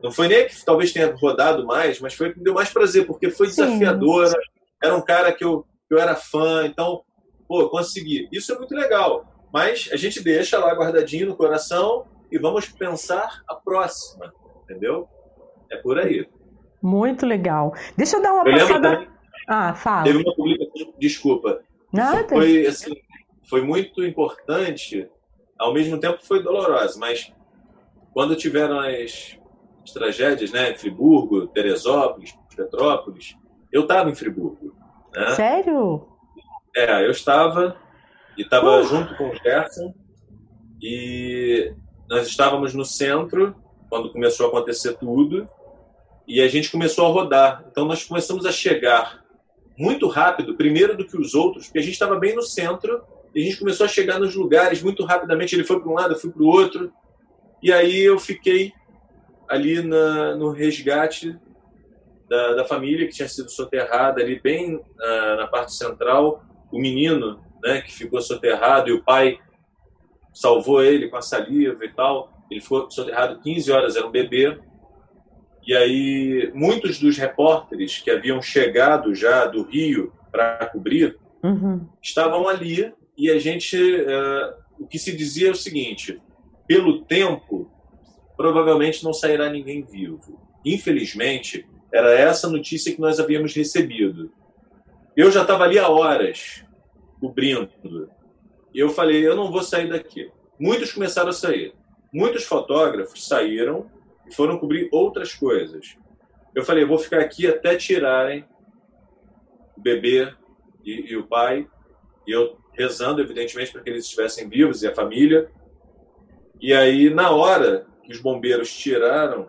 Não foi nem que talvez tenha rodado mais, mas foi que me deu mais prazer, porque foi desafiadora. Era um cara que eu, que eu era fã, então, pô, consegui. Isso é muito legal. Mas a gente deixa lá guardadinho no coração e vamos pensar a próxima, entendeu? É por aí. Muito legal. Deixa eu dar uma eu passada. Também, ah, fala. Teve uma publicação, desculpa. Nada. Foi, assim, foi muito importante, ao mesmo tempo foi dolorosa, mas quando tiveram as, as tragédias, né, em Friburgo, Teresópolis, Petrópolis, eu estava em Friburgo. Né? Sério? É, eu estava e estava uh. junto com o Gerson e nós estávamos no centro quando começou a acontecer tudo e a gente começou a rodar. Então nós começamos a chegar muito rápido, primeiro do que os outros, porque a gente estava bem no centro e a gente começou a chegar nos lugares muito rapidamente. Ele foi para um lado, eu fui para o outro e aí eu fiquei ali na, no resgate da, da, família que tinha sido soterrada ali bem uh, na parte central. O menino né, que ficou soterrado e o pai salvou ele com a saliva e tal. Ele ficou soterrado 15 horas, era um bebê. E aí, muitos dos repórteres que haviam chegado já do Rio para cobrir uhum. estavam ali e a gente. Uh, o que se dizia é o seguinte: pelo tempo, provavelmente não sairá ninguém vivo. Infelizmente, era essa notícia que nós havíamos recebido. Eu já estava ali há horas cobrindo. E eu falei, eu não vou sair daqui. Muitos começaram a sair. Muitos fotógrafos saíram e foram cobrir outras coisas. Eu falei, eu vou ficar aqui até tirarem o bebê e, e o pai. E eu rezando, evidentemente, para que eles estivessem vivos e a família. E aí, na hora que os bombeiros tiraram,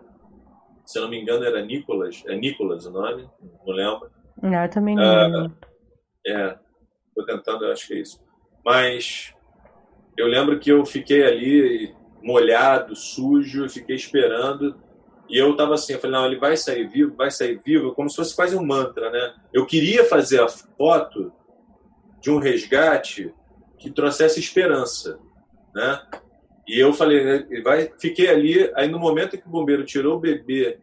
se eu não me engano, era Nicolas, é Nicolas o nome, não lembro. Não, eu também não ah, é, Estou tentando, acho que é isso. Mas eu lembro que eu fiquei ali molhado, sujo, fiquei esperando. E eu tava assim, eu falei, não, ele vai sair vivo, vai sair vivo, como se fosse quase um mantra, né? Eu queria fazer a foto de um resgate que trouxesse esperança, né? E eu falei, né, vai, fiquei ali, aí no momento que o bombeiro tirou o bebê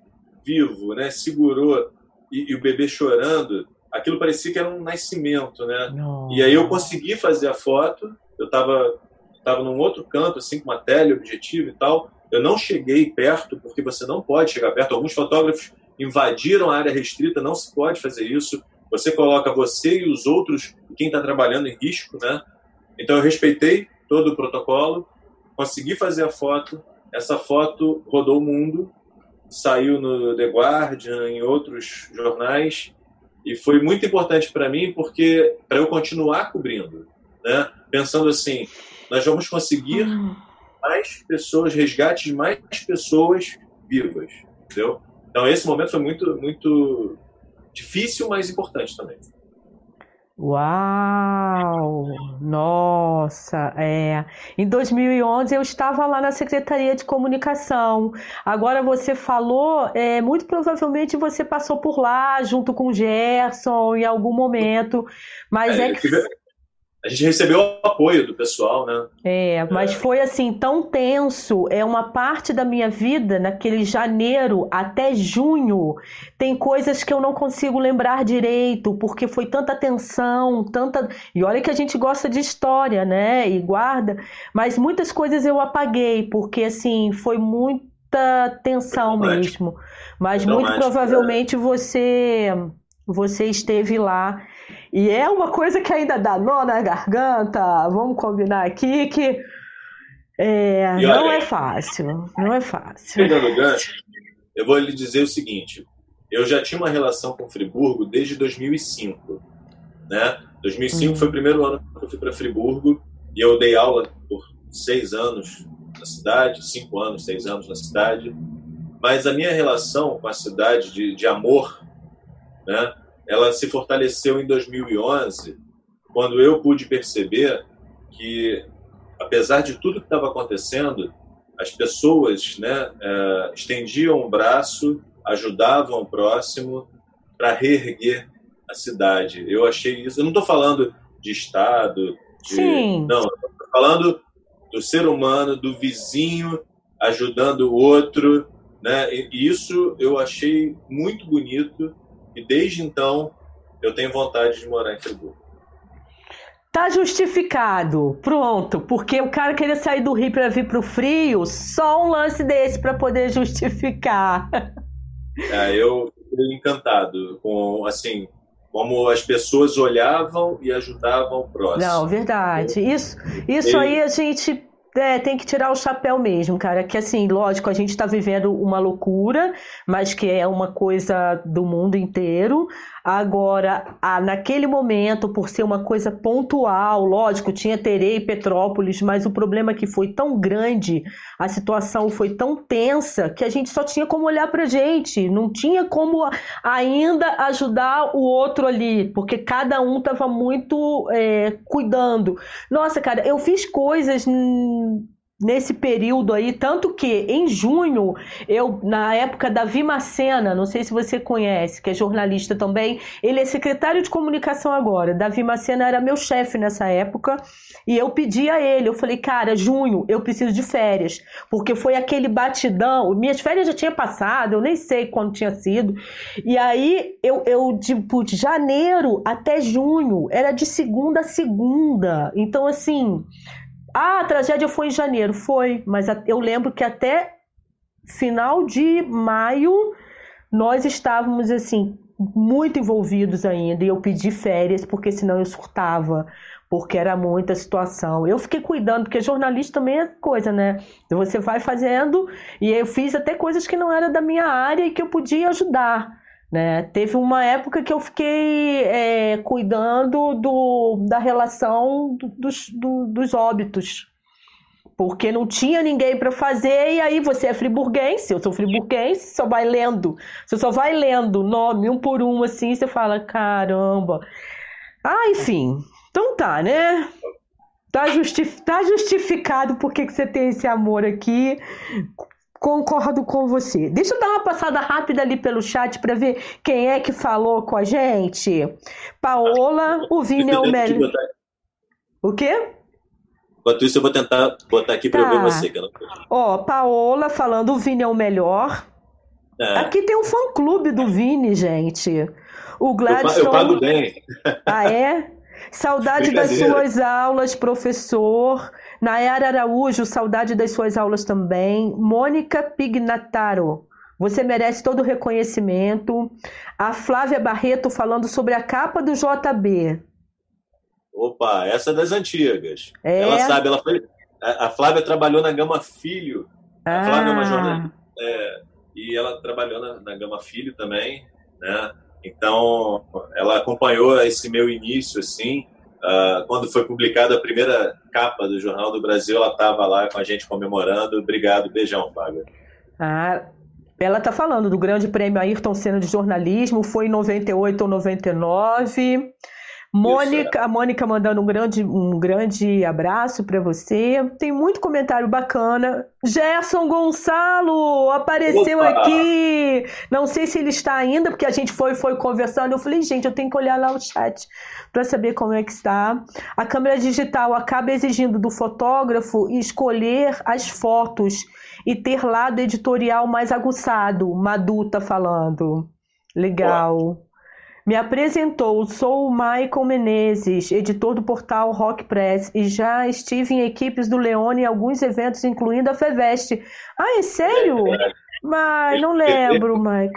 vivo, né, segurou e, e o bebê chorando, aquilo parecia que era um nascimento, né? Não. E aí eu consegui fazer a foto, eu estava tava num outro canto, assim, com uma teleobjetivo e tal. Eu não cheguei perto, porque você não pode chegar perto. Alguns fotógrafos invadiram a área restrita, não se pode fazer isso. Você coloca você e os outros, quem está trabalhando, em risco, né? Então eu respeitei todo o protocolo, consegui fazer a foto. Essa foto rodou o mundo, saiu no The Guardian, em outros jornais, e foi muito importante para mim porque para eu continuar cobrindo, né? Pensando assim, nós vamos conseguir hum. mais pessoas, resgates de mais pessoas vivas, entendeu? Então esse momento foi muito muito difícil, mas importante também. Uau! Nossa, é. Em 2011 eu estava lá na Secretaria de Comunicação. Agora você falou, é, muito provavelmente você passou por lá junto com o Gerson em algum momento, mas é, é que a gente recebeu o apoio do pessoal, né? É, mas é. foi assim tão tenso. É uma parte da minha vida naquele janeiro até junho. Tem coisas que eu não consigo lembrar direito porque foi tanta tensão, tanta. E olha que a gente gosta de história, né? E guarda. Mas muitas coisas eu apaguei porque assim foi muita tensão mesmo. Mas muito provavelmente você você esteve lá e é uma coisa que ainda dá nó na garganta, vamos combinar aqui, que é, olha, não é fácil. Não é fácil. Pegando o gancho, eu vou lhe dizer o seguinte: eu já tinha uma relação com Friburgo desde 2005. Né? 2005 uhum. foi o primeiro ano que eu fui para Friburgo e eu dei aula por seis anos na cidade, cinco anos, seis anos na cidade. Mas a minha relação com a cidade de, de amor, né, ela se fortaleceu em 2011, quando eu pude perceber que, apesar de tudo que estava acontecendo, as pessoas né, é, estendiam o braço, ajudavam o próximo para reerguer a cidade. Eu achei isso. Eu não estou falando de Estado, de, Sim. não, estou falando do ser humano, do vizinho ajudando o outro, né? E isso eu achei muito bonito e desde então eu tenho vontade de morar em Friburgo. Tá justificado, pronto, porque o cara queria sair do Rio para vir para o frio, só um lance desse para poder justificar. É, eu fiquei encantado com assim como as pessoas olhavam e ajudavam o próximo. Não, verdade. Isso, isso aí a gente é, tem que tirar o chapéu mesmo, cara. Que assim, lógico, a gente está vivendo uma loucura, mas que é uma coisa do mundo inteiro. Agora, naquele momento, por ser uma coisa pontual, lógico, tinha Terei e Petrópolis, mas o problema é que foi tão grande, a situação foi tão tensa, que a gente só tinha como olhar pra gente, não tinha como ainda ajudar o outro ali, porque cada um tava muito é, cuidando. Nossa, cara, eu fiz coisas nesse período aí, tanto que em junho, eu, na época da Vimacena, não sei se você conhece, que é jornalista também, ele é secretário de comunicação agora. Davi Macena era meu chefe nessa época, e eu pedi a ele, eu falei, cara, junho, eu preciso de férias, porque foi aquele batidão, minhas férias já tinha passado, eu nem sei quando tinha sido, e aí eu, eu tipo, de janeiro até junho, era de segunda a segunda, então assim, ah, a tragédia foi em janeiro. Foi, mas eu lembro que até final de maio nós estávamos assim muito envolvidos ainda e eu pedi férias porque senão eu surtava porque era muita situação. Eu fiquei cuidando porque jornalista também é coisa, né? Você vai fazendo e eu fiz até coisas que não era da minha área e que eu podia ajudar. Né? Teve uma época que eu fiquei é, cuidando do, da relação do, dos, do, dos óbitos, porque não tinha ninguém para fazer, e aí você é friburguense, eu sou friburguense, só vai lendo, você só vai lendo nome um por um assim, você fala, caramba. Ah, enfim, então tá, né? Tá, tá justificado porque que você tem esse amor aqui. Concordo com você. Deixa eu dar uma passada rápida ali pelo chat para ver quem é que falou com a gente. Paola, o Vini é o melhor. O quê? Enquanto isso, eu vou tentar botar aqui para tá. eu ver você. Que não... Ó, Paola falando o Vini é o melhor. É. Aqui tem um fã-clube do Vini, gente. O Gladstone... Eu pago bem. Ah, é? Saudade das suas aulas, professor. Nayara Araújo, saudade das suas aulas também. Mônica Pignataro, você merece todo o reconhecimento. A Flávia Barreto falando sobre a capa do JB. Opa, essa é das antigas. É... Ela sabe, ela foi. A Flávia trabalhou na Gama Filho. A Flávia é uma ah. jornalista. É, e ela trabalhou na, na Gama Filho também, né? Então, ela acompanhou esse meu início, assim. Uh, quando foi publicada a primeira capa do Jornal do Brasil, ela estava lá com a gente comemorando. Obrigado, beijão, Fábio. Ah, ela está falando do Grande Prêmio Ayrton Senna de Jornalismo, foi em 98 ou 99. Mônica, é. a Mônica mandando um grande, um grande abraço para você. Tem muito comentário bacana. Gerson Gonçalo apareceu Opa! aqui. Não sei se ele está ainda, porque a gente foi foi conversando. Eu falei, gente, eu tenho que olhar lá o chat para saber como é que está. A câmera digital acaba exigindo do fotógrafo escolher as fotos e ter lado editorial mais aguçado. Madu tá falando. Legal. Me apresentou, sou o Michael Menezes, editor do portal Rock Press, e já estive em equipes do Leone em alguns eventos, incluindo a Feveste. Ah, é sério? É, Mas não lembro, Michael.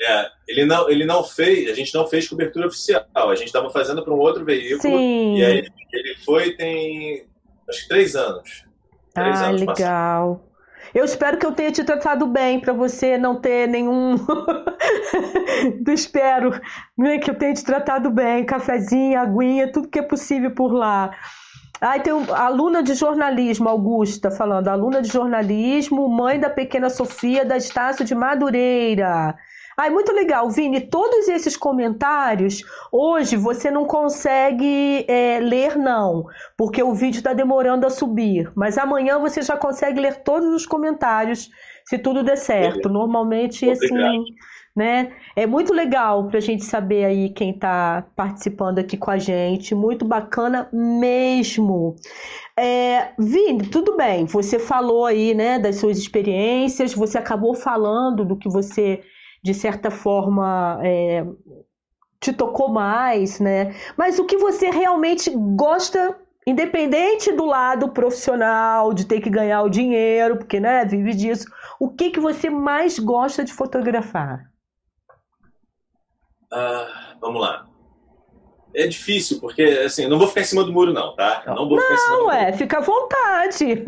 É, ele não, ele não fez, a gente não fez cobertura oficial, a gente estava fazendo para um outro veículo. Sim. E aí ele foi tem acho que três anos. Três ah, anos legal. Eu espero que eu tenha te tratado bem para você não ter nenhum. espero né, que eu tenha te tratado bem. Cafezinho, aguinha, tudo que é possível por lá. Aí tem a aluna de jornalismo, Augusta, falando. Aluna de jornalismo, mãe da pequena Sofia, da Estácio de Madureira. Ai, muito legal, Vini. Todos esses comentários, hoje você não consegue é, ler, não, porque o vídeo está demorando a subir. Mas amanhã você já consegue ler todos os comentários, se tudo der certo. Normalmente, assim, né? É muito legal para a gente saber aí quem está participando aqui com a gente. Muito bacana mesmo. É, Vini, tudo bem. Você falou aí, né, das suas experiências. Você acabou falando do que você de certa forma é, te tocou mais, né? Mas o que você realmente gosta, independente do lado profissional, de ter que ganhar o dinheiro, porque né, vive disso, o que, que você mais gosta de fotografar? Ah, vamos lá. É difícil, porque assim, eu não vou ficar em cima do muro, não, tá? não vou ficar em cima do é, muro. fica à vontade.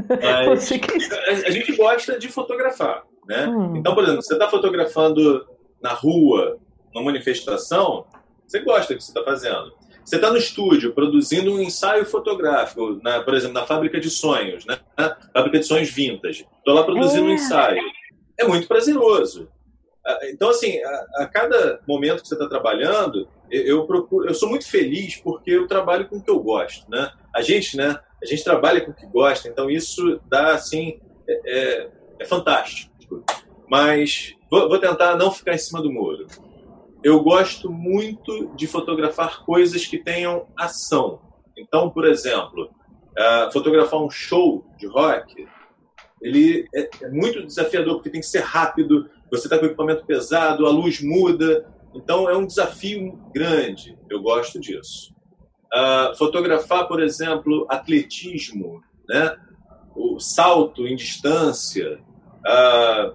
Mas, a, a gente gosta de fotografar. Né? Hum. Então, por exemplo, você está fotografando na rua, uma manifestação, você gosta do que você está fazendo. Você está no estúdio produzindo um ensaio fotográfico, na, por exemplo, na Fábrica de Sonhos, né? Fábrica de Sonhos Vintage. Estou lá produzindo é. um ensaio. É muito prazeroso. Ah, então, assim, a, a cada momento que você está trabalhando, eu, eu, procuro, eu sou muito feliz porque eu trabalho com o que eu gosto, né? A gente, né? A gente trabalha com o que gosta, então isso dá, assim, é, é, é fantástico. Mas vou, vou tentar não ficar em cima do muro. Eu gosto muito de fotografar coisas que tenham ação. Então, por exemplo, uh, fotografar um show de rock, ele é, é, muito desafiador porque tem que ser rápido. Você está com equipamento pesado, a luz muda, então é um desafio grande. Eu gosto disso. Uh, fotografar, por exemplo, atletismo, né? o salto em distância, ah,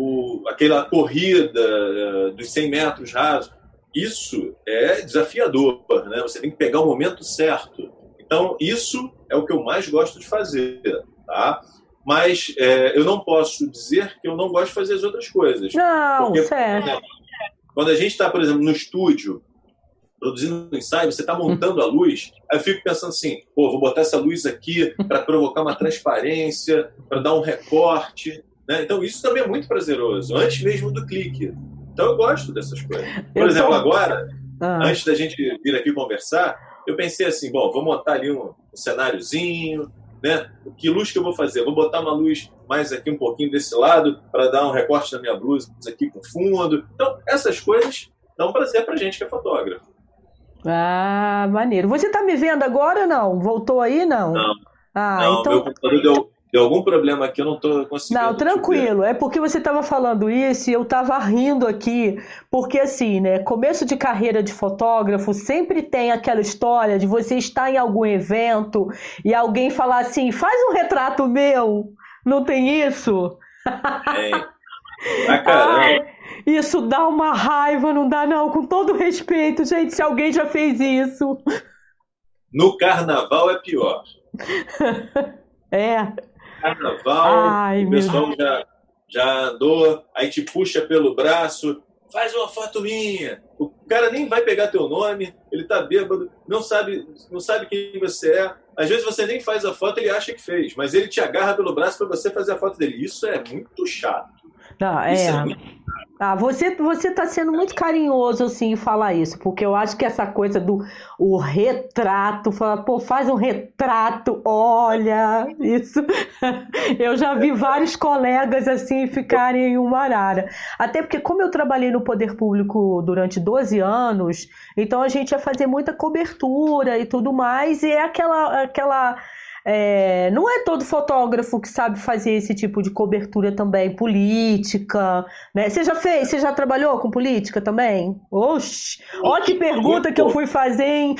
o, aquela corrida uh, dos 100 metros rasos, isso é desafiador, né? Você tem que pegar o momento certo. Então, isso é o que eu mais gosto de fazer, tá? Mas é, eu não posso dizer que eu não gosto de fazer as outras coisas. Não, porque, certo. Quando a gente está, por exemplo, no estúdio, produzindo um ensaio, você está montando a luz, aí eu fico pensando assim, pô, vou botar essa luz aqui para provocar uma transparência, para dar um recorte. Né? Então isso também é muito prazeroso, antes mesmo do clique. Então eu gosto dessas coisas. Por eu exemplo, tô... agora, ah. antes da gente vir aqui conversar, eu pensei assim, bom, vou montar ali um, um cenáriozinho, né? Que luz que eu vou fazer? Vou botar uma luz mais aqui um pouquinho desse lado para dar um recorte na minha blusa aqui com fundo. Então, essas coisas dão prazer pra gente que é fotógrafo. Ah, maneiro. Você tá me vendo agora ou não? Voltou aí, não? Não. Ah, não, então... meu computador deu, deu algum problema aqui, eu não estou conseguindo. Não, tranquilo. É porque você estava falando isso e eu estava rindo aqui, porque assim, né? Começo de carreira de fotógrafo sempre tem aquela história de você estar em algum evento e alguém falar assim: faz um retrato meu. Não tem isso? Tem. Ah, caramba. Isso dá uma raiva, não dá não, com todo respeito, gente, se alguém já fez isso. No carnaval é pior. é. Carnaval, Ai, o pessoal já, já andou, aí te puxa pelo braço, faz uma foto minha. O cara nem vai pegar teu nome, ele tá bêbado, não sabe, não sabe quem você é. Às vezes você nem faz a foto, ele acha que fez, mas ele te agarra pelo braço para você fazer a foto dele. Isso é muito chato. Não, é. é. Ah, você você está sendo muito carinhoso assim em falar isso, porque eu acho que essa coisa do o retrato, falar, pô, faz um retrato, olha, isso. Eu já vi vários colegas assim ficarem em uma arara. Até porque como eu trabalhei no poder público durante 12 anos, então a gente ia fazer muita cobertura e tudo mais, e é aquela aquela é, não é todo fotógrafo que sabe fazer esse tipo de cobertura também, política, né? Você já fez? Você já trabalhou com política também? Oxi! Olha que pergunta que eu fui fazer, hein?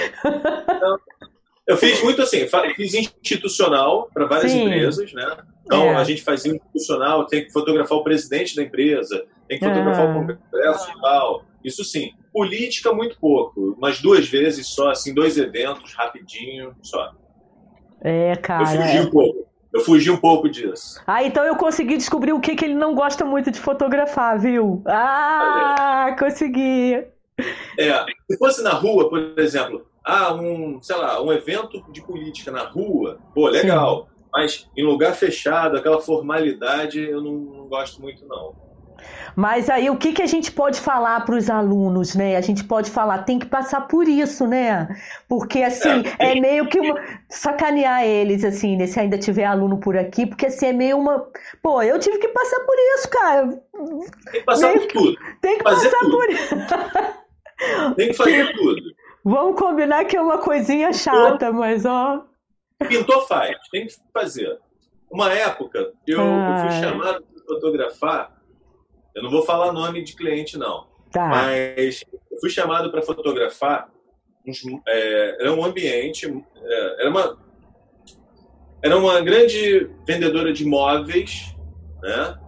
Eu fiz muito assim, fiz institucional para várias Sim. empresas, né? Então é. a gente fazia institucional, tem que fotografar o presidente da empresa, tem que fotografar o congresso e tal. Isso sim. Política, muito pouco. Umas duas vezes só, assim, dois eventos, rapidinho, só. É, cara. Eu fugi é. um pouco. Eu fugi um pouco disso. Ah, então eu consegui descobrir o que, que ele não gosta muito de fotografar, viu? Ah, consegui. É, se fosse na rua, por exemplo, ah, um, sei lá, um evento de política na rua, pô, legal. Sim. Mas em lugar fechado, aquela formalidade, eu não, não gosto muito, não. Mas aí o que, que a gente pode falar para os alunos, né? A gente pode falar, tem que passar por isso, né? Porque assim, é, é meio que uma... sacanear eles, assim, né? Se ainda tiver aluno por aqui, porque assim, é meio uma. Pô, eu tive que passar por isso, cara. Tem que passar meio por tudo. Tem que fazer passar tudo. por isso. Tem que fazer tudo. Vamos combinar que é uma coisinha chata, mas ó. Pintou faz, tem que fazer. Uma época, eu, eu fui chamado para fotografar eu não vou falar nome de cliente, não. Tá. Mas eu fui chamado para fotografar. Uns, é, era um ambiente, é, era uma, era uma grande vendedora de móveis, né?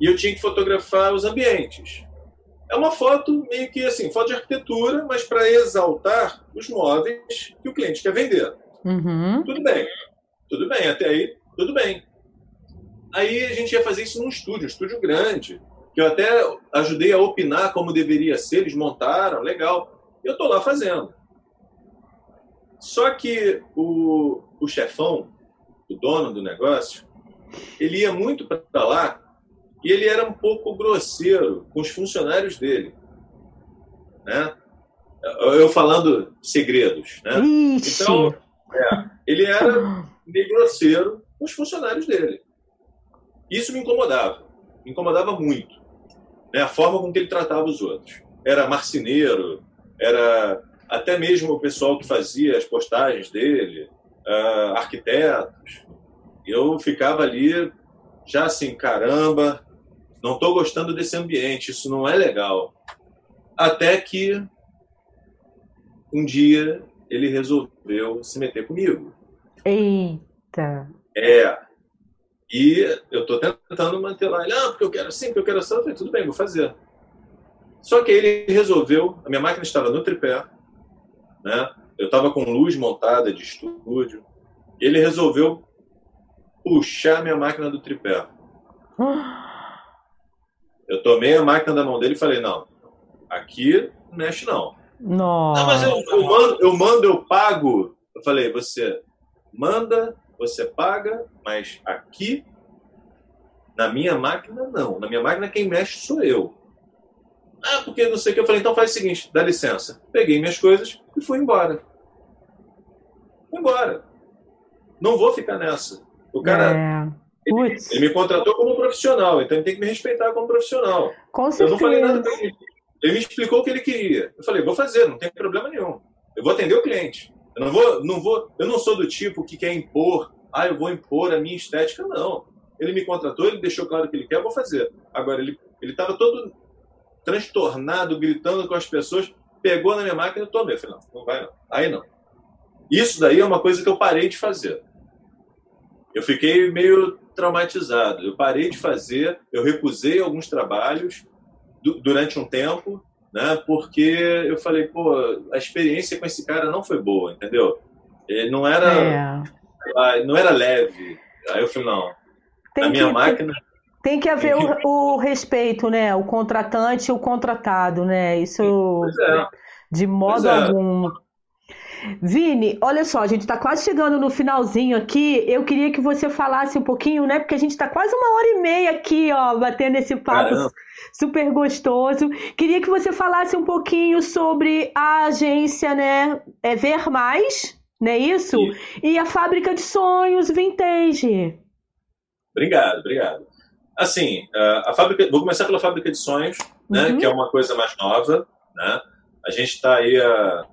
E eu tinha que fotografar os ambientes. É uma foto meio que assim, foto de arquitetura, mas para exaltar os móveis que o cliente quer vender. Uhum. Tudo bem, tudo bem, até aí, tudo bem. Aí a gente ia fazer isso num estúdio, um estúdio grande que eu até ajudei a opinar como deveria ser, eles montaram, legal. Eu estou lá fazendo. Só que o, o chefão, o dono do negócio, ele ia muito para lá e ele era um pouco grosseiro com os funcionários dele. Né? Eu falando segredos. Né? Ixi. Então, é, ele era meio grosseiro com os funcionários dele. Isso me incomodava. Me incomodava muito né, a forma com que ele tratava os outros. Era marceneiro, era até mesmo o pessoal que fazia as postagens dele, uh, arquitetos. Eu ficava ali já assim, caramba, não estou gostando desse ambiente, isso não é legal. Até que um dia ele resolveu se meter comigo. Eita! É, e eu estou tentando manter lá. Ele, ah, porque eu quero assim, porque eu quero assim. Eu falei, tudo bem, vou fazer. Só que ele resolveu, a minha máquina estava no tripé, né? Eu estava com luz montada de estúdio. Ele resolveu puxar minha máquina do tripé. Eu tomei a máquina da mão dele e falei, não, aqui não mexe não. Nossa. Não, mas eu, eu, mando, eu mando, eu pago. Eu falei, você manda você paga, mas aqui, na minha máquina, não. Na minha máquina, quem mexe sou eu. Ah, porque não sei o que. Eu falei, então faz o seguinte, dá licença. Peguei minhas coisas e fui embora. Fui embora. Não vou ficar nessa. O cara. É. Ele, ele, me contratou como profissional, então ele tem que me respeitar como profissional. Com certeza. Eu não falei nada pra ele. Ele me explicou o que ele queria. Eu falei, vou fazer, não tem problema nenhum. Eu vou atender o cliente. Eu não vou, não vou, eu não sou do tipo que quer impor, ah, eu vou impor a minha estética, não. Ele me contratou, ele deixou claro que ele quer, eu vou fazer. Agora ele estava todo transtornado, gritando com as pessoas, pegou na minha máquina e tomei. Eu falei, não, não vai não. Aí não. Isso daí é uma coisa que eu parei de fazer. Eu fiquei meio traumatizado. Eu parei de fazer, eu recusei alguns trabalhos durante um tempo né? Porque eu falei, pô, a experiência com esse cara não foi boa, entendeu? Ele não era, é. não era leve. Aí eu falei, não. Tem a minha que, máquina. Tem que haver o, o, respeito, né? O contratante e o contratado, né? Isso é. de modo é. algum. Vini, olha só, a gente está quase chegando no finalzinho aqui. Eu queria que você falasse um pouquinho, né? Porque a gente está quase uma hora e meia aqui, ó, batendo esse papo Caramba. super gostoso. Queria que você falasse um pouquinho sobre a agência, né? É Ver Mais, não é isso? isso. E a fábrica de sonhos Vintage. Obrigado, obrigado. Assim, a fábrica, vou começar pela fábrica de sonhos, né? Uhum. Que é uma coisa mais nova, né? A gente está aí há,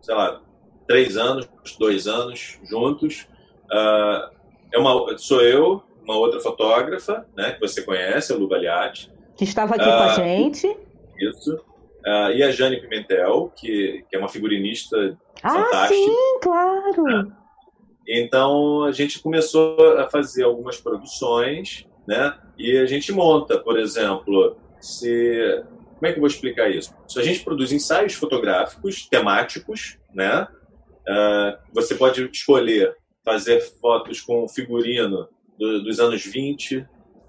sei lá, três anos, dois anos juntos. Uh, é uma, sou eu, uma outra fotógrafa, né, que você conhece, a Lu Baliati. Que estava aqui uh, com a ah, gente. Isso. Uh, e a Jane Pimentel, que, que é uma figurinista ah, fantástica. sim, claro! Então, a gente começou a fazer algumas produções, né? E a gente monta, por exemplo, se... Como é que eu vou explicar isso? Se a gente produz ensaios fotográficos temáticos, né? Uh, você pode escolher fazer fotos com figurino do, dos anos 20,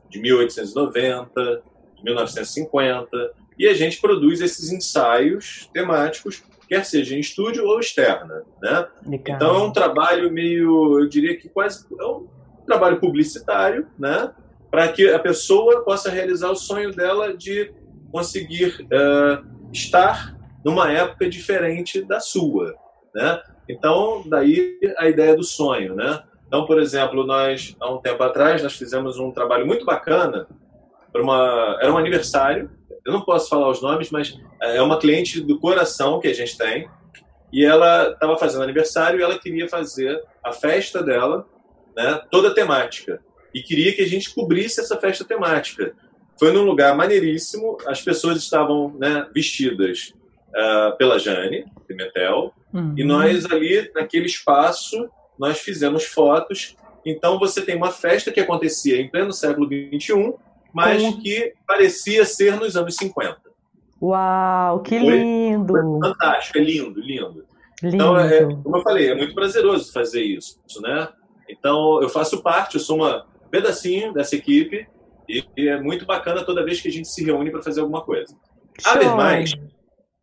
de 1890, de 1950, e a gente produz esses ensaios temáticos, quer seja em estúdio ou externa. Né? Então é um trabalho meio, eu diria que quase é um trabalho publicitário, né? para que a pessoa possa realizar o sonho dela de conseguir uh, estar numa época diferente da sua. Né? Então, daí a ideia do sonho, né? Então, por exemplo, nós, há um tempo atrás, nós fizemos um trabalho muito bacana para uma... Era um aniversário, eu não posso falar os nomes, mas é uma cliente do coração que a gente tem, e ela estava fazendo aniversário e ela queria fazer a festa dela, né, toda temática, e queria que a gente cobrisse essa festa temática. Foi num lugar maneiríssimo, as pessoas estavam né, vestidas uh, pela Jane Pimentel, uhum. e nós ali, naquele espaço, nós fizemos fotos. Então você tem uma festa que acontecia em pleno século XXI, mas uhum. que parecia ser nos anos 50. Uau, que lindo! Foi, fantástico, é lindo, lindo. lindo. Então, é, como eu falei, é muito prazeroso fazer isso, né? Então, eu faço parte, eu sou uma pedacinho dessa equipe e, e é muito bacana toda vez que a gente se reúne para fazer alguma coisa. A Ver Mais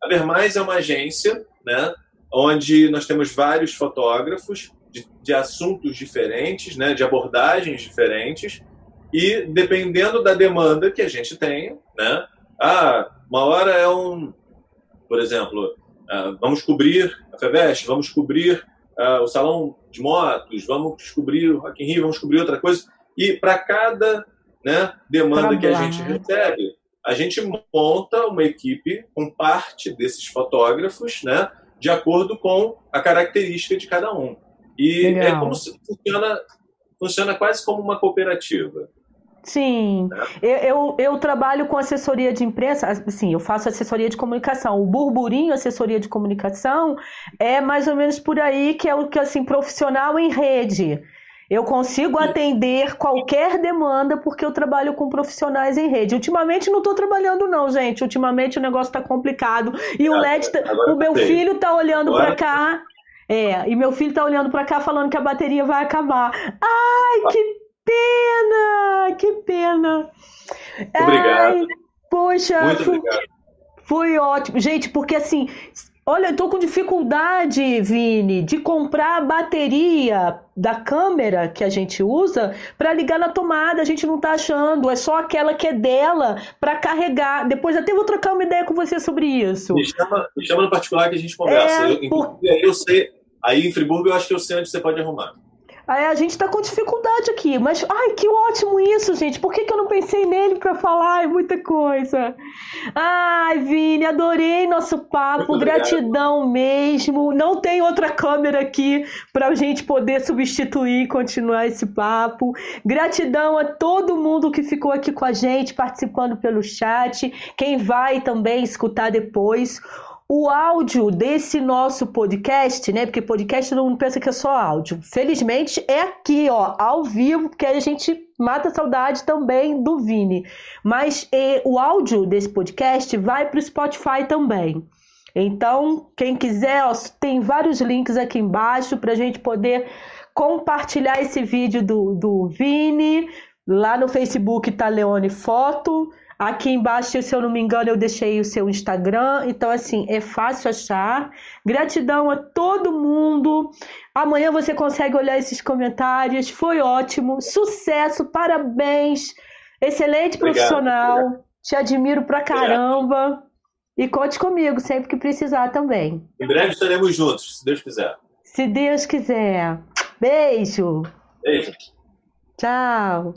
a Ver Mais é uma agência, né, onde nós temos vários fotógrafos de, de assuntos diferentes, né, de abordagens diferentes, e dependendo da demanda que a gente tem, né, ah, uma hora é um, por exemplo, ah, vamos cobrir a FEVEST, vamos cobrir ah, o Salão de Motos, vamos descobrir o Rock in Rio, vamos descobrir outra coisa, e para cada né, demanda que a gente recebe, a gente monta uma equipe com parte desses fotógrafos, né, de acordo com a característica de cada um. E é Legal. é como se funciona, funciona quase como uma cooperativa. Sim, né? eu, eu, eu, trabalho com assessoria de imprensa, assim, eu faço assessoria de comunicação. O burburinho assessoria de comunicação é mais ou menos por aí que é o que assim profissional em rede. Eu consigo atender qualquer demanda porque eu trabalho com profissionais em rede. Ultimamente não estou trabalhando não, gente. Ultimamente o negócio está complicado e o LED, tá, o meu filho está olhando para cá. É, e meu filho está olhando para cá falando que a bateria vai acabar. Ai, que pena! Que pena! Obrigado. Ai, poxa, Muito foi, obrigado. foi ótimo. Gente, porque assim, Olha, eu tô com dificuldade, Vini, de comprar a bateria da câmera que a gente usa para ligar na tomada. A gente não tá achando, é só aquela que é dela para carregar. Depois até vou trocar uma ideia com você sobre isso. Me chama, me chama no particular que a gente conversa. É, eu, por... eu sei, aí em Friburgo eu acho que eu sei onde você pode arrumar. Aí a gente está com dificuldade aqui, mas ai, que ótimo isso, gente. Por que, que eu não pensei nele para falar? É muita coisa. Ai, Vini, adorei nosso papo, gratidão mesmo. Não tem outra câmera aqui para a gente poder substituir e continuar esse papo. Gratidão a todo mundo que ficou aqui com a gente, participando pelo chat, quem vai também escutar depois o áudio desse nosso podcast, né? Porque podcast todo mundo pensa que é só áudio. Felizmente é aqui, ó, ao vivo, porque a gente mata a saudade também do Vini. Mas o áudio desse podcast vai para o Spotify também. Então, quem quiser, ó, tem vários links aqui embaixo para a gente poder compartilhar esse vídeo do, do Vini. Lá no Facebook tá Leone Foto. Aqui embaixo, se eu não me engano, eu deixei o seu Instagram. Então, assim, é fácil achar. Gratidão a todo mundo. Amanhã você consegue olhar esses comentários. Foi ótimo. Sucesso, parabéns. Excelente profissional. Obrigado. Te admiro pra caramba. Obrigado. E conte comigo sempre que precisar também. Em breve estaremos juntos, se Deus quiser. Se Deus quiser. Beijo. Beijo. Tchau.